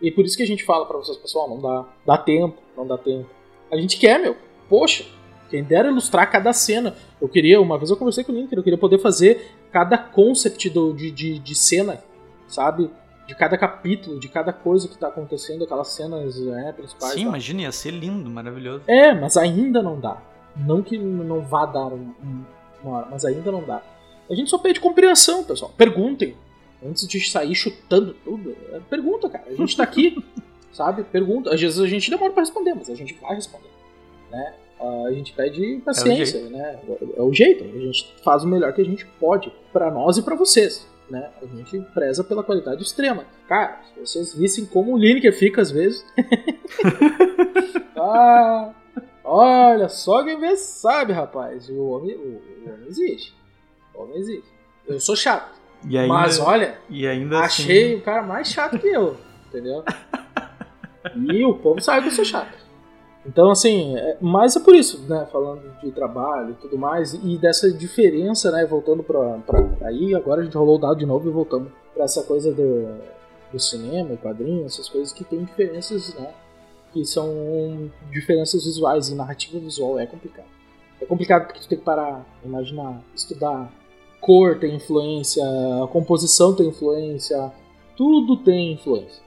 E por isso que a gente fala pra vocês, pessoal, não dá, dá tempo, não dá tempo. A gente quer, meu. Poxa, quem dera ilustrar cada cena. Eu queria, uma vez eu conversei com o Linker, eu queria poder fazer cada concept do, de, de, de cena, sabe? De cada capítulo, de cada coisa que tá acontecendo, aquelas cenas né, principais. Sim, tal. imagina, ia ser lindo, maravilhoso. É, mas ainda não dá. Não que não vá dar um- um- uma hora, mas ainda não dá. A gente só pede compreensão, pessoal. Perguntem. Antes de sair chutando tudo, é, pergunta, cara. A gente tá aqui, sabe? Pergunta. Às vezes a gente demora pra responder, mas a gente vai responder. Né? Ah, A gente pede paciência, né? É o jeito. A gente faz o melhor que a gente pode pra nós e pra vocês. Né? A gente preza pela qualidade extrema. Cara, se vocês vissem como o Lineker fica às vezes. ah, olha, só quem vê sabe, rapaz. O homem, o, o homem existe. O homem existe. Eu sou chato. E ainda, mas olha, e ainda achei assim, o cara mais chato que eu. Entendeu? E o povo sabe que eu sou chato. Então, assim, é, mas é por isso, né? Falando de trabalho e tudo mais, e dessa diferença, né? Voltando pra, pra. Aí agora a gente rolou o dado de novo e voltamos pra essa coisa do, do cinema, quadrinho, essas coisas que tem diferenças, né? Que são diferenças visuais e narrativa visual é complicado. É complicado porque tu tem que parar, imaginar, estudar. Cor tem influência, a composição tem influência, tudo tem influência.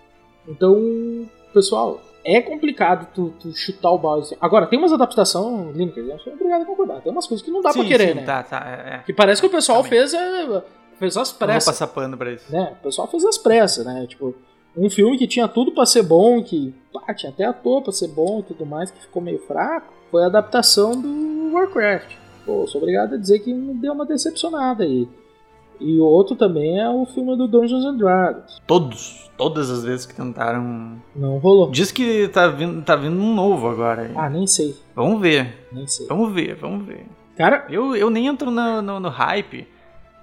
Então, pessoal, é complicado tu, tu chutar o balde. Agora, tem umas adaptações, Lineker, eu sou obrigado a concordar. Tem umas coisas que não dá sim, pra querer, sim, né? Tá, tá, é, é. Que parece que o pessoal Também. fez, é, fez as Não vou pressas passar pano pra isso. né? O pessoal fez as pressas, né? Tipo, um filme que tinha tudo pra ser bom, que pá, tinha até ator pra ser bom e tudo mais, que ficou meio fraco, foi a adaptação do Warcraft. Pô, sou obrigado a dizer que me deu uma decepcionada aí. E o outro também é o filme do Dungeons and Dragons. Todos, todas as vezes que tentaram. Não rolou. Diz que tá vindo, tá vindo um novo agora. Ah, nem sei. Vamos ver, Nem sei. vamos ver, vamos ver. Cara, Eu, eu nem entro no, no, no hype,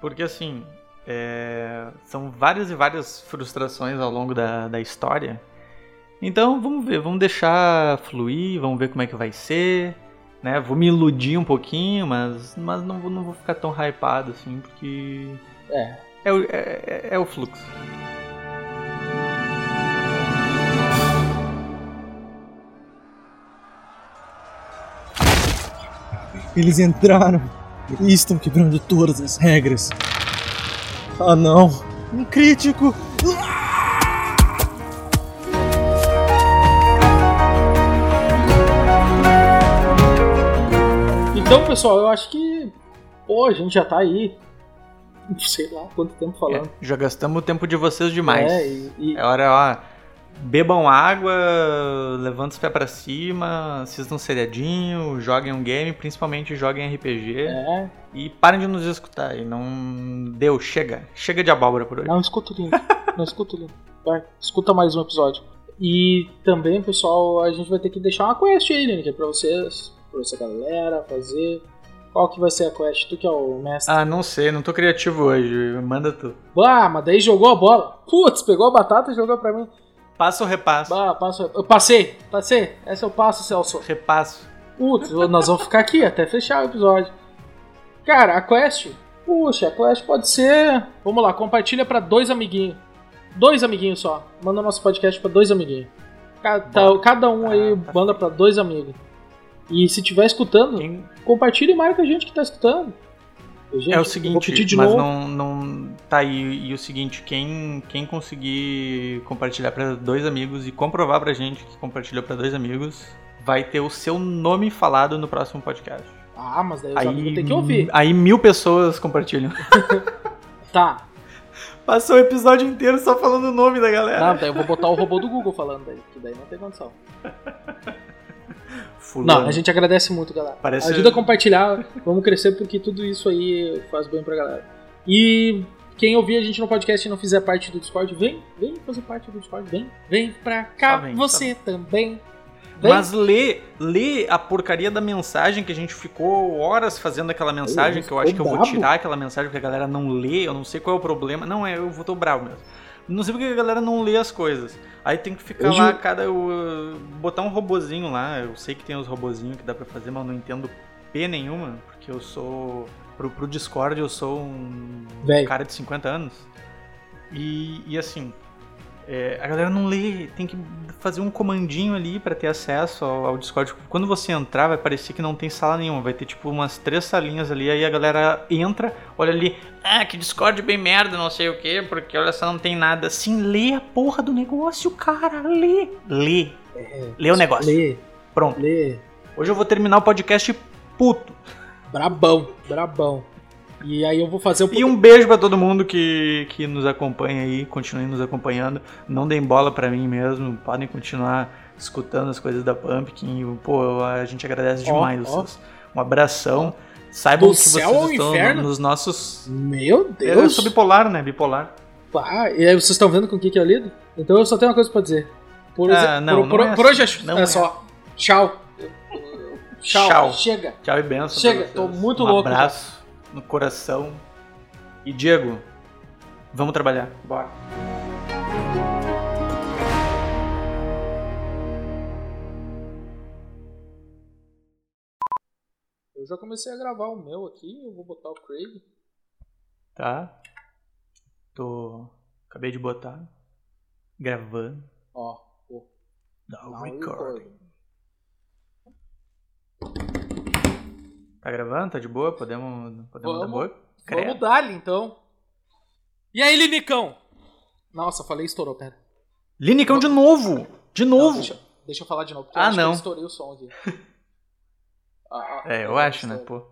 porque assim, é, são várias e várias frustrações ao longo da, da história. Então vamos ver, vamos deixar fluir, vamos ver como é que vai ser. Né? Vou me iludir um pouquinho, mas, mas não, vou- não vou ficar tão hypado assim, porque é. é, é, é- é o fluxo. Eles entraram e estão quebrando todas as regras. Ah não! Um crítico! Então, pessoal, eu acho que. Pô, a gente já tá aí. Não sei lá quanto tempo falando. É, já gastamos o tempo de vocês demais. É, e, e- É hora, ó. Bebam água, levantem os pés pra cima, assistam um seriadinho, joguem um game, principalmente joguem RPG. é, E parem de nos escutar. E não. Deu, chega. Chega de abóbora por hoje. não escuta o link. Não escuta o link. Vai, escuta mais um episódio. E também, pessoal, a gente vai ter que deixar uma quest aí, Lineker, pra vocês, pra essa galera fazer. Qual que vai ser a quest? Tu que é o mestre. Ah, não sei, não tô criativo hoje. Manda tu. Ah, mas daí jogou a bola. Putz, pegou a batata e jogou pra mim. Passa ou repasso? Bah, passo. Eu passei, passei. Essa eu passo, Celso. Repasso. Putz, nós vamos ficar aqui até fechar o episódio. Cara, a quest. Puxa, a quest pode ser. Vamos lá, compartilha pra dois amiguinhos. Dois amiguinhos só. Manda nosso podcast pra dois amiguinhos. Cada, cada um aí Ah, tá. manda pra dois amigos. E se tiver escutando, Quem- compartilha e marca a gente que tá escutando. Gente, É o seguinte, mas novo. não, não. Tá aí. E o seguinte, quem, quem conseguir compartilhar pra dois amigos e comprovar pra gente que compartilhou pra dois amigos, vai ter o seu nome falado no próximo podcast. Ah, mas daí os Aí, amigos têm que ouvir. aí mil pessoas compartilham. Tá. Passou o episódio inteiro só falando o nome da galera. Tá, daí eu vou botar o robô do Google falando daí, que daí não tem condição. Fulano. Não, a gente agradece muito, galera. Parece- Ajuda a compartilhar, vamos crescer porque tudo isso aí faz bem pra galera. E quem ouvir a gente no podcast e não fizer parte do Discord, vem, vem fazer parte do Discord, vem, vem pra cá, vem, você também. Vem. Mas lê, lê a porcaria da mensagem que a gente ficou horas fazendo aquela mensagem, que eu acho que eu ficou vou tirar aquela mensagem porque a galera não lê, eu não sei qual é o problema. Não, é, eu vou tô bravo mesmo. Não sei porque a galera não lê as coisas. Aí tem que ficar Hoje lá, eu- cada. eu- botar um robozinho lá. Eu sei que tem os robozinhos que dá pra fazer, mas eu não entendo P nenhuma, porque eu sou. Pro, pro Discord eu sou um Velho. cara de 50 anos. E, e assim, é, a galera não lê, tem que fazer um comandinho ali pra ter acesso ao, ao Discord. Quando você entrar, vai parecer que não tem sala nenhuma, vai ter tipo umas três salinhas ali, aí a galera entra, olha ali, ah, que Discord bem merda, não sei o que, porque olha só, não tem nada. Sim, lê a porra do negócio, cara, lê, lê, lê o negócio. Lê, Pronto. lê. Hoje eu vou terminar o podcast puto. Brabão, brabão. E aí eu vou fazer o E um beijo pra todo mundo que, que nos acompanha aí, continuem nos acompanhando. Não deem bola pra mim mesmo, podem continuar escutando as coisas da Pumpkin. Pô, a gente agradece demais ó. vocês. Um abração. Saibam Do que vocês estão inferno? nos nossos. Meu Eu Deus! sou bipolar, né? Bipolar. Ah, e aí vocês estão vendo com o que, que eu lido? Então eu só tenho uma coisa pra dizer. Por, Ah, não, por, não por- é por hoje é, assim, não é é. só. Tchau. Tchau. Tchau. Chega. Tchau e benção. Chega, tô muito um louco, abraço no coração. E Diego, vamos trabalhar. Bora. Eu já comecei a gravar o meu aqui, eu vou botar o Craig. Tá? Tô. Acabei de botar. Gravando. Ó, pô. Now Now recording. Tá gravando? Tá de boa? Podemos, podemos dar Vamos. boa? Vamos dar então. E aí, Linicão? Nossa, falei estourou, pera. Linicão de novo! De Não, novo! deixa, deixa eu falar de novo, porque Ah, não. eu estourei o som aqui. Ah, ah, É, eu acho, né, pô.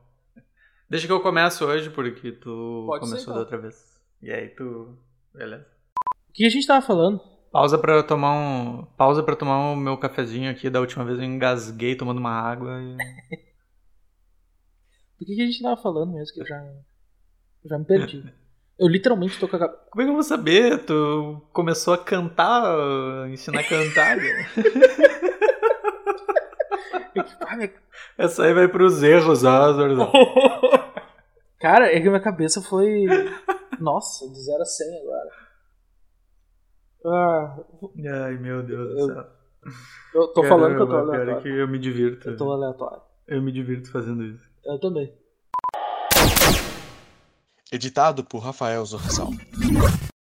Deixa que eu começo hoje, porque tu Pode ser, começou então. da outra vez. E aí tu. Beleza. O que a gente tava falando? Pausa pra eu tomar um. Pausa pra tomar o meu cafezinho aqui. Da última vez eu engasguei tomando uma água. E... Do que, que a gente tava falando mesmo, que eu já, eu já me perdi. Eu literalmente tô com a cabeça. Como é que eu vou saber? Tu começou a cantar, ensinar a cantar. né? Ah, Essa aí vai pros erros, Azorzão. Cara, é que minha cabeça foi. Nossa, de 0 a 100 agora. Ah, Ai, meu Deus do Eu- céu. eu tô falando que eu tô Caramba, pior é aleatório. que eu me divirto. Eu tô aleatório. Eu me divirto fazendo isso. Eu também. Editado por Rafael Zorzal.